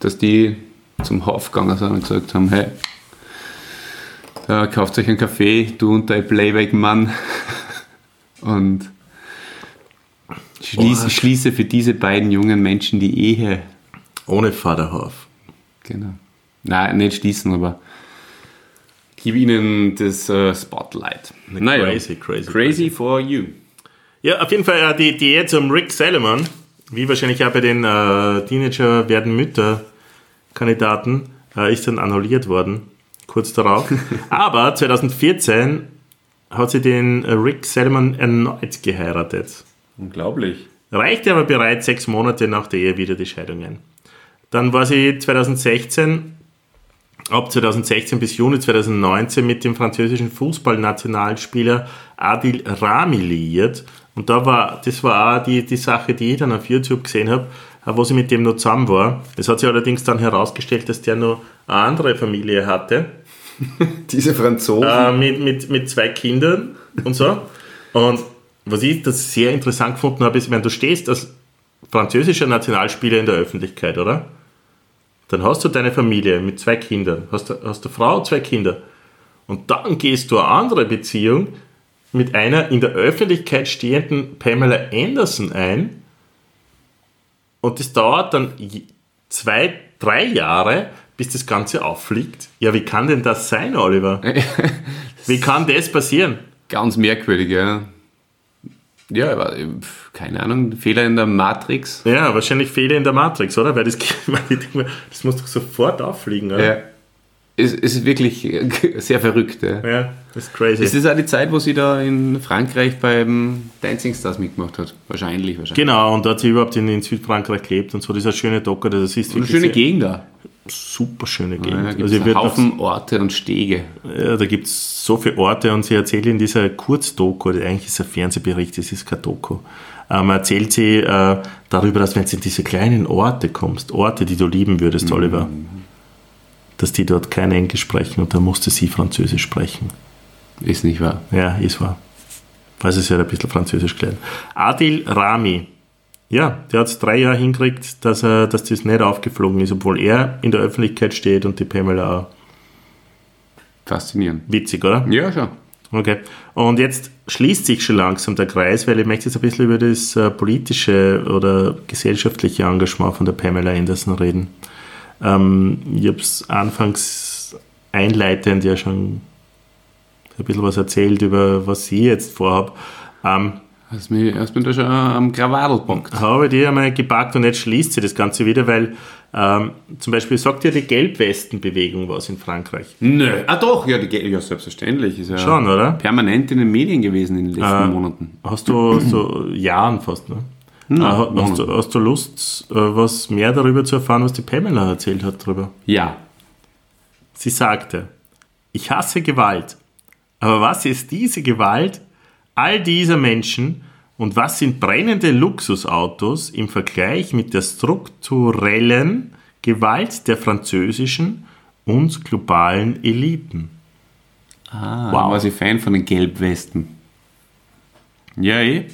dass die zum Hof gegangen sind und gesagt haben, hey, da kauft euch einen Kaffee, du und dein Playback-Mann (laughs) und schließe, Boah. schließe für diese beiden jungen Menschen die Ehe. Ohne Vaterhof. Genau. Nein, nicht schließen, aber gib ihnen das äh, Spotlight. Naja. Crazy, crazy, Crazy for you. Ja, auf jeden Fall äh, die die Ehe zum Rick Salomon, wie wahrscheinlich auch bei den äh, Teenager werden Mütter Kandidaten, äh, ist dann annulliert worden, kurz darauf. (laughs) Aber 2014 hat sie den äh, Rick Salomon erneut geheiratet. Unglaublich. Reichte aber bereits sechs Monate nach der Ehe wieder die Scheidung ein. Dann war sie 2016, ab 2016 bis Juni 2019 mit dem französischen Fußballnationalspieler Adil Rami liiert. Und da war, das war auch die, die Sache, die ich dann auf YouTube gesehen habe, wo sie mit dem noch zusammen war. Es hat sich allerdings dann herausgestellt, dass der noch eine andere Familie hatte (laughs) Diese Franzosen. äh, mit, mit, mit zwei Kindern und so. Und was ich das sehr interessant gefunden habe, ist, wenn du stehst als französischer Nationalspieler in der Öffentlichkeit, oder? Dann hast du deine Familie mit zwei Kindern, hast, du- hast eine Frau, zwei Kinder. Und dann gehst du eine andere Beziehung mit einer in der Öffentlichkeit stehenden Pamela Anderson ein. Und das dauert dann zwei, drei Jahre, bis das Ganze auffliegt. Ja, wie kann denn das sein, Oliver? (laughs) Wie kann das passieren? Ganz merkwürdig, ja. Ja, aber, pf, keine Ahnung, Fehler in der Matrix. Ja, wahrscheinlich Fehler in der Matrix, oder? Weil das, (laughs) das muss doch sofort auffliegen, oder? es, es ist wirklich (laughs) sehr verrückt. Ja. Ja, das ist crazy. Das ist auch die Zeit, wo sie da in Frankreich beim Dancing Stars mitgemacht hat. Wahrscheinlich, wahrscheinlich. genau, und da hat sie überhaupt in, in Südfrankreich gelebt und so. Das ist eine schöne Docker, das ist Eine schöne Gegend da. Super schöne Ja, Gegend. da gibt also einen Haufen Orte und Stege. Ja, da gibt es so viele Orte und sie erzählt in dieser Kurzdoku, eigentlich ist es ein Fernsehbericht, es ist kein Doku, ähm, erzählt sie äh, darüber, dass wenn du in diese kleinen Orte kommst, Orte, die du lieben würdest, Oliver, dass die dort kein Englisch sprechen und da musste sie Französisch sprechen. Ist nicht wahr. Ja, ist wahr. Also sie hat ein bisschen Französisch gelernt. Adil Rami, ja, der hat es drei Jahre hingekriegt, dass, er, dass das nicht aufgeflogen ist, obwohl er in der Öffentlichkeit steht und die Pamela auch. Faszinierend. Witzig, oder? Ja, schon. Okay. Und jetzt schließt sich schon langsam der Kreis, weil ich möchte jetzt ein bisschen über das äh, politische oder gesellschaftliche Engagement von der Pamela Anderson reden. Ähm, ich habe es anfangs einleitend ja schon ein bisschen was erzählt über was ich jetzt vorhabe. Ähm, Hast mich, hast mich da schon am Krawattelpunkt. habe die einmal gepackt und jetzt schließt sie das Ganze wieder, weil ähm, zum Beispiel sagt ja die Gelbwestenbewegung was in Frankreich. Nö. Ah doch, ja, die, ja selbstverständlich. Ist ja Schon, oder? permanent in den Medien gewesen in den letzten Ah. Monaten. Hast du (clears throat) so Jahren fast, ne? Äh, ha- hast, du, hast du Lust, äh, was mehr darüber zu erfahren, was die Pamela erzählt hat darüber? Ja. Sie sagte, ich hasse Gewalt. Aber was ist diese Gewalt all dieser Menschen und was sind brennende Luxusautos im Vergleich mit der strukturellen Gewalt der französischen und globalen Eliten? Ah, Wow. war sie Fan von den Gelbwesten. Ja, eh.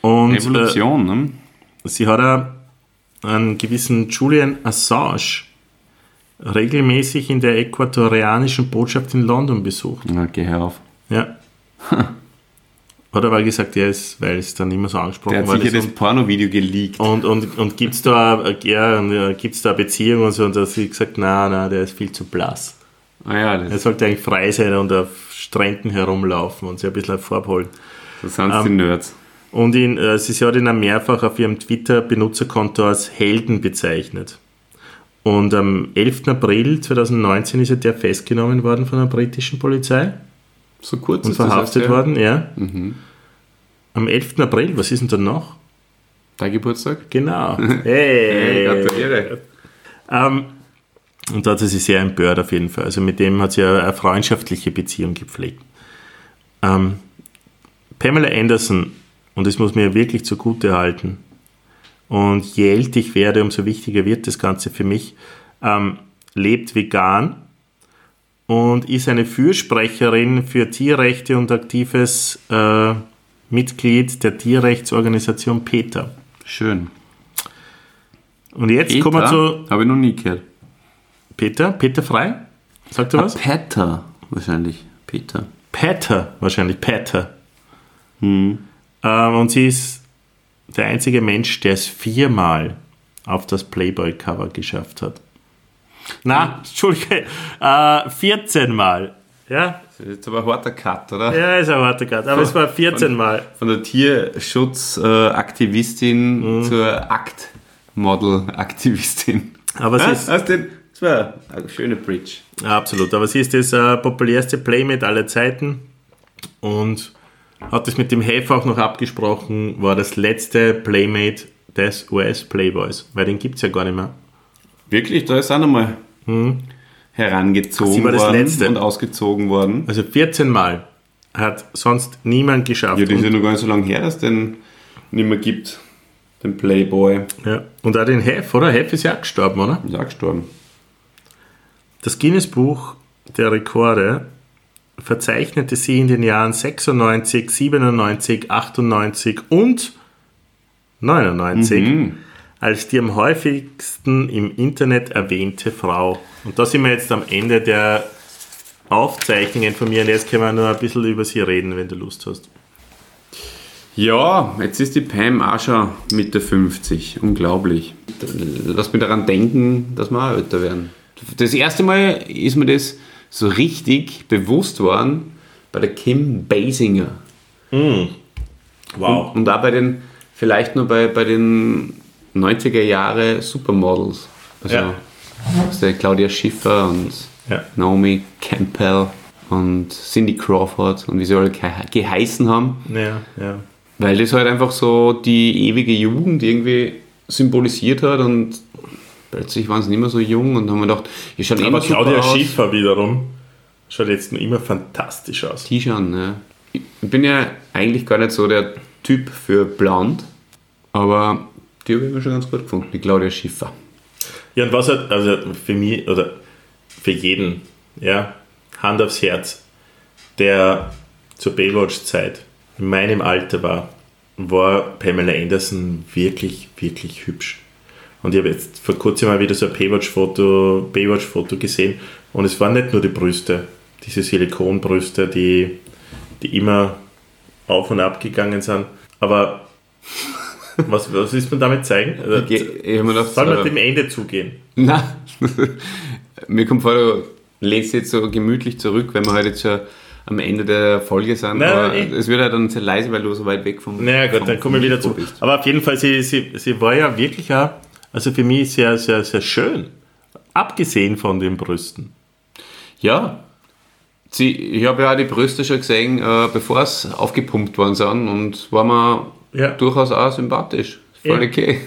Und äh, Revolution, ne? sie hat einen gewissen Julian Assange regelmäßig in der äquatorianischen Botschaft in London besucht. Na, geh auf. Ja. (laughs) Hat aber gesagt, er ist, weil es dann immer so angesprochen Der hat worden sicher ist. das Pornovideo geleakt. Und, und, und gibt es da, ja, gibt's da eine Beziehung und so? Und da hat sie gesagt, nein, nein, der ist viel zu blass. Ah ja, Er das, sollte eigentlich frei sein und auf Stränden herumlaufen und sich ein bisschen vorholen. das sind Ähm, die Nerds. Und ihn, äh, sie hat ihn auch mehrfach auf ihrem Twitter-Benutzerkonto als Helden bezeichnet. Und am 11. April 2019 ist er der festgenommen worden von der britischen Polizei So kurz und das verhaftet erst, ja. worden, ja. Am 11. April, was ist denn da noch? Dein Geburtstag? Genau. (laughs) Hey, Hey. gratuliere. ähm, und da hat sie sich sehr empört auf jeden Fall. Also mit dem hat sie eine, eine freundschaftliche Beziehung gepflegt. Ähm, Pamela Anderson, und das muss mir wirklich zugute halten, und je älter ich werde, umso wichtiger wird das Ganze für mich, ähm, lebt vegan und ist eine Fürsprecherin für Tierrechte und aktives äh, Mitglied der Tierrechtsorganisation PETA. Schön. Und jetzt kommen wir zu Habe ich noch nie gehört. Peter, Peter Frei? Sagt er was? Peter, wahrscheinlich. Peter. Peter, wahrscheinlich Peter. Ähm, und sie ist der einzige Mensch, der es viermal auf das Playboy-Cover geschafft hat. Na, Entschuldige, äh, 14 Mal. Ja, Das ist jetzt aber ein harter Cut, oder? ja, ist ein harter Cut, aber es war 14 Mal. Von der Tierschutzaktivistin Mhm. zur Act-Model-Aktivistin. Aber sie ist, hast den? Das war eine schöne Bridge. absolut, aber sie ist das äh, populärste Playmate aller Zeiten und hat das mit dem Hef auch noch abgesprochen, war das letzte Playmate des US-Playboys, weil den gibt es ja gar nicht mehr. Wirklich, da ist auch nochmal herangezogen war das worden Letzte. und ausgezogen worden. Also 14 Mal hat sonst niemand geschafft. Ja, das ist ja noch gar nicht so lange her, dass es den nicht mehr gibt. Den Playboy. ja. und auch den Hef, oder? Hef ist ja auch gestorben, oder? Ist auch gestorben. Das Guinness-Buch der Rekorde verzeichnete sie in den Jahren 96, 97, 98 und 99 Mhm. Als die am häufigsten im Internet erwähnte Frau. Und da sind wir jetzt am Ende der Aufzeichnungen von mir und jetzt können wir nur ein bisschen über sie reden, wenn du Lust hast. Ja, jetzt ist die Pam auch schon Mitte 50. Unglaublich. Lass mich daran denken, dass wir auch älter werden. Das erste Mal ist mir das so richtig bewusst worden bei der Kim Basinger. Wow. Und auch bei den, vielleicht nur bei, bei den 90er Jahre Supermodels. Also Ja. Claudia Schiffer und Ja. Naomi Campbell und Cindy Crawford und wie sie alle ge geheißen haben. Ja, ja. Weil das halt einfach so die ewige Jugend irgendwie symbolisiert hat und plötzlich waren sie nicht mehr so jung und haben wir gedacht, ihr schaut Aber immer super Claudia aus. Schiffer wiederum schaut jetzt noch immer fantastisch aus. Die schon, ja. Ich bin ja eigentlich gar nicht so der Typ für blond, aber die habe ich mir schon ganz gut gefunden, die Claudia Schiffer. Ja, und was halt, also für mich oder für jeden, ja, Hand aufs Herz, der zur Baywatch-Zeit in meinem Alter war, war Pamela Anderson wirklich, wirklich hübsch. Und ich habe jetzt vor kurzem mal wieder so ein Baywatch-Foto Baywatch -Foto gesehen und es waren nicht nur die Brüste, diese Silikonbrüste, die, die immer auf und ab gegangen sind, aber was, was ist man damit zeigen? Ich, ich mir gedacht, soll man äh, dem Ende zugehen? Na, (laughs) mir kommt vor, du lehnst jetzt so gemütlich zurück, wenn wir halt jetzt schon am Ende der Folge sind. Nein, aber nein, es wird halt dann sehr leise, weil du so weit weg vom. Naja gut, vom- dann komme ich wieder zu. Bist. Aber auf jeden Fall, sie, sie, sie war ja wirklich auch, also für mich sehr, sehr, sehr schön. Abgesehen von den Brüsten. Ja. Sie, ich habe ja auch die Brüste schon gesehen, äh, bevor es aufgepumpt worden sind und war mir Ja. durchaus auch sympathisch. Voll Ja. okay.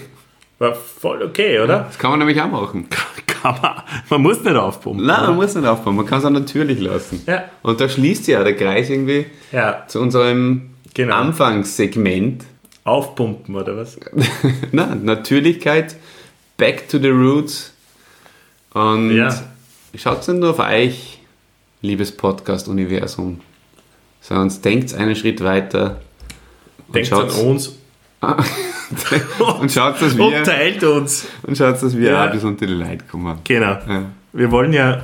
War voll okay, oder? Das kann man nämlich auch machen. (laughs) Kann man, man muss nicht aufpumpen. Nein, man muss nicht aufbauen, man kann es auch natürlich lassen. Ja. Und da schließt ja der Kreis irgendwie Ja, zu unserem Genau. Anfangssegment. aufpumpen, oder was? (laughs) Na, Natürlichkeit, back to the roots. Und Ja. schaut nicht nur auf euch, liebes Podcast-Universum, sondern denkt einen Schritt weiter. Und Denkt an schaut, uns (laughs) und schaut, dass und wir, teilt uns. und schaut, dass wir Ja. auch bis unter die Leute kommen. Genau. Ja. Wir wollen ja,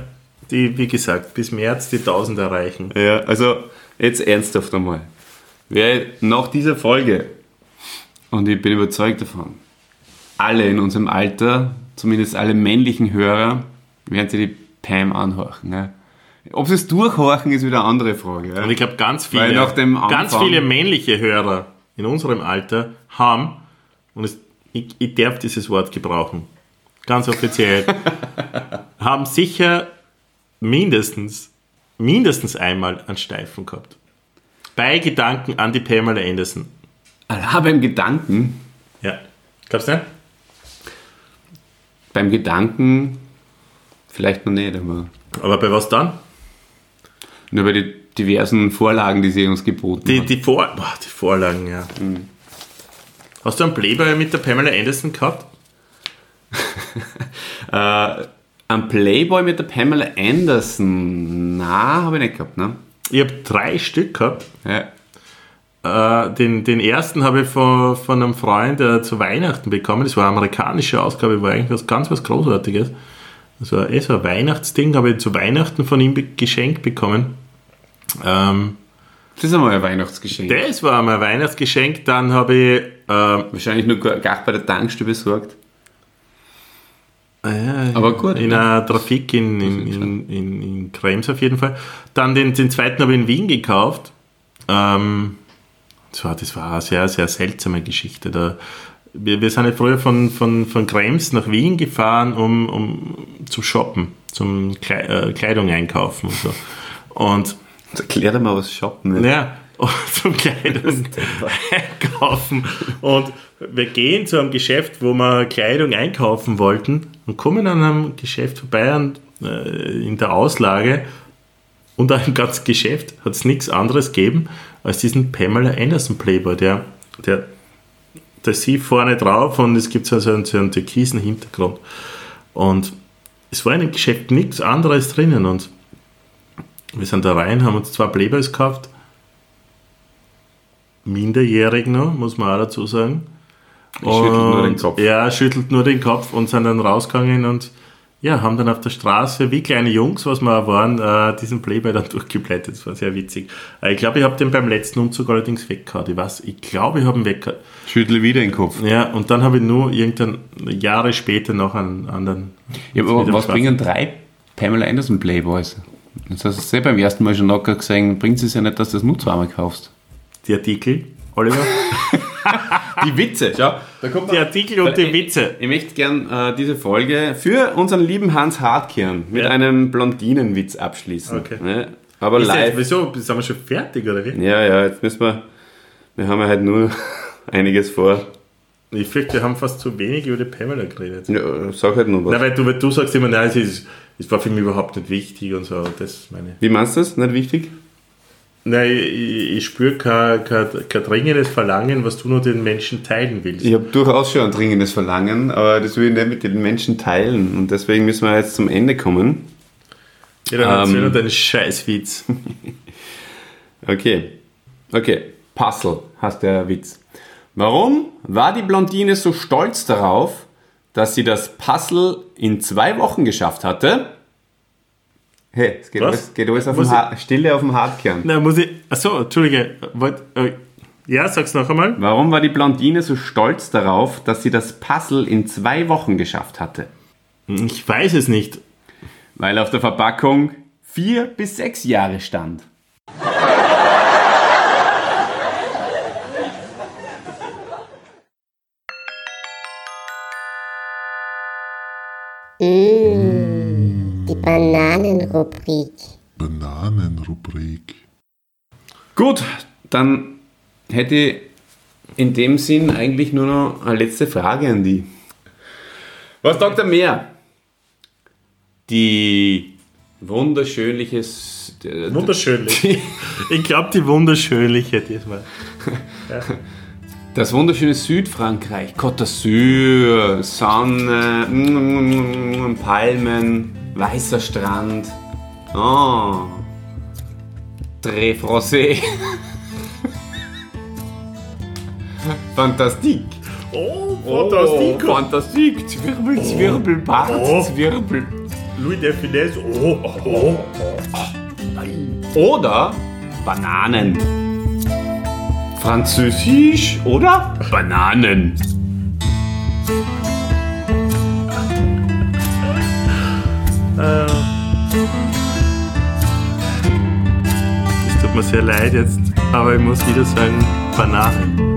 die, wie gesagt, bis März die 1000 erreichen. Ja, also jetzt ernsthaft einmal. Wer nach dieser Folge, und ich bin überzeugt davon, alle in unserem Alter, zumindest alle männlichen Hörer, werden sich die Pam anhorchen. Ne? Ob sie es durchhorchen, ist wieder eine andere Frage. Ja? Und ich glaube, ganz viele, ganz viele männliche Hörer in unserem Alter haben, und es, ich, ich darf dieses Wort gebrauchen, ganz offiziell, (laughs) haben sicher mindestens, mindestens einmal einen Steifen gehabt. Bei Gedanken an die Pamela Anderson. Ah, beim Gedanken, Ja. Glaubst du nicht? beim Gedanken, vielleicht noch nicht, aber Aber bei was dann? Nur bei den diversen Vorlagen, die sie uns geboten Die, hat. die, Vor boah, die Vorlagen, ja. Hast du einen Playboy mit der Pamela Anderson gehabt? (laughs) Äh, ein Playboy mit der Pamela Anderson, na, habe ich nicht gehabt, ne? Ich habe drei Stück gehabt. Ja. Äh, den, den ersten habe ich von, von einem Freund äh, zu Weihnachten bekommen. Das war eine amerikanische Ausgabe, war eigentlich was ganz was Großartiges. Das war eh so ein Weihnachtsding, habe ich zu Weihnachten von ihm geschenkt bekommen. Ähm, Das ist einmal ein Weihnachtsgeschenk. das war mein Weihnachtsgeschenk. Dann habe ich ähm, Wahrscheinlich nur gar bei der Tankstelle besorgt. Ah ja, Aber gut, In ja. einer Trafik in, in, in, in, in Krems auf jeden Fall. Dann den, den zweiten habe ich in Wien gekauft. Ähm, das, war, das war eine sehr, sehr seltsame Geschichte. Da, wir, wir sind ja früher von, von, von Krems nach Wien gefahren, um, um zu shoppen, zum äh, Kleidung einkaufen und so. Und Erklär dir mal, was shoppen ist. ja, zum Kleidung einkaufen. Und wir gehen zu einem Geschäft, wo wir Kleidung einkaufen wollten und kommen an einem Geschäft vorbei und, äh, in der Auslage und an dem ganzen Geschäft hat es nichts anderes gegeben als diesen Pamela Anderson Playboy, der, der, der sie vorne drauf und es gibt so einen, so einen türkisen Hintergrund. Und es war in dem Geschäft nichts anderes drinnen und wir sind da rein, haben uns zwei Playboys gekauft. Minderjährig noch, muss man auch dazu sagen. schüttelt nur den Und- Kopf. Ja, schüttelt nur den Kopf und sind dann rausgegangen und ja, haben dann auf der Straße, wie kleine Jungs, was wir auch waren, äh, diesen Playboy dann (laughs) durchgeblättert. Das war sehr witzig. Äh, ich glaube, ich habe den beim letzten Umzug allerdings weggehauen. Ich weiß, ich glaube, ich habe ihn weggehauen. Schüttle wieder den Kopf. Ja, und dann habe ich nur irgendwann Jahre später noch einen anderen. Ja, aber was bringen drei Pamela Anderson Playboys? Das hast du eh beim ersten Mal schon locker gesehen. Bringt es ja nicht, dass du das nur zweimal kaufst. Die Artikel, Oliver? (laughs) Die Witze, schau. Da kommt Die Artikel und die ich, Witze. Ich möchte gern äh, diese Folge für unseren lieben Hans Hartkirn mit Ja. einem Blondinenwitz abschließen. Okay. Ne? Aber Ist jetzt, live. wieso? Sind wir schon fertig, oder wie? Ja, ja, jetzt müssen wir. Wir haben ja halt nur (laughs) einiges vor. Ich fürchte, wir haben fast zu wenig über die Pamela geredet. Ja, sag halt nur was. Na, weil du, weil du sagst immer, nein, es, ist, es war für mich überhaupt nicht wichtig und so. Das meine. Wie meinst du das? Nicht wichtig? Nein, ich, ich spüre kein, kein, kein dringendes Verlangen, was du nur den Menschen teilen willst. Ich habe durchaus schon ein dringendes Verlangen, aber das will ich nicht mit den Menschen teilen. Und deswegen müssen wir jetzt zum Ende kommen. Ja, dann erzähl Ähm. nur deinen Scheißwitz. (laughs) Okay. Okay. Puzzle heißt der Witz. Warum war die Blondine so stolz darauf, dass sie das Puzzle in zwei Wochen geschafft hatte? Hey, es geht alles, geht alles auf Muss dem ha Stille auf dem Hartkern. Na, muss ich. Achso, Entschuldige. Wollt, äh, ja, sag's noch einmal. Warum war die Blondine so stolz darauf, dass sie das Puzzle in zwei Wochen geschafft hatte? Ich weiß es nicht. Weil auf der Verpackung vier bis sechs Jahre stand. Die Bananenrubrik. Bananenrubrik. Gut, dann hätte ich in dem Sinn eigentlich nur noch eine letzte Frage an die. Was sagt er mehr? Die wunderschönliche... Wunderschönlich. ich glaube, die wunderschönliche diesmal. (laughs) Das wunderschöne Südfrankreich, Côte d'Azur, Sonne, mm, Palmen, weißer Strand. Oh. Très français. (laughs) Fantastique. Oh, Oh, fantastico. fantastique. Zwirbel, Zwirbel, Bart, Oh. Zwirbel. Louis de Finesse. Oh, oh, Oder Bananen. Französisch oder Bananen. Es tut mir sehr leid jetzt, aber ich muss wieder sagen, Bananen.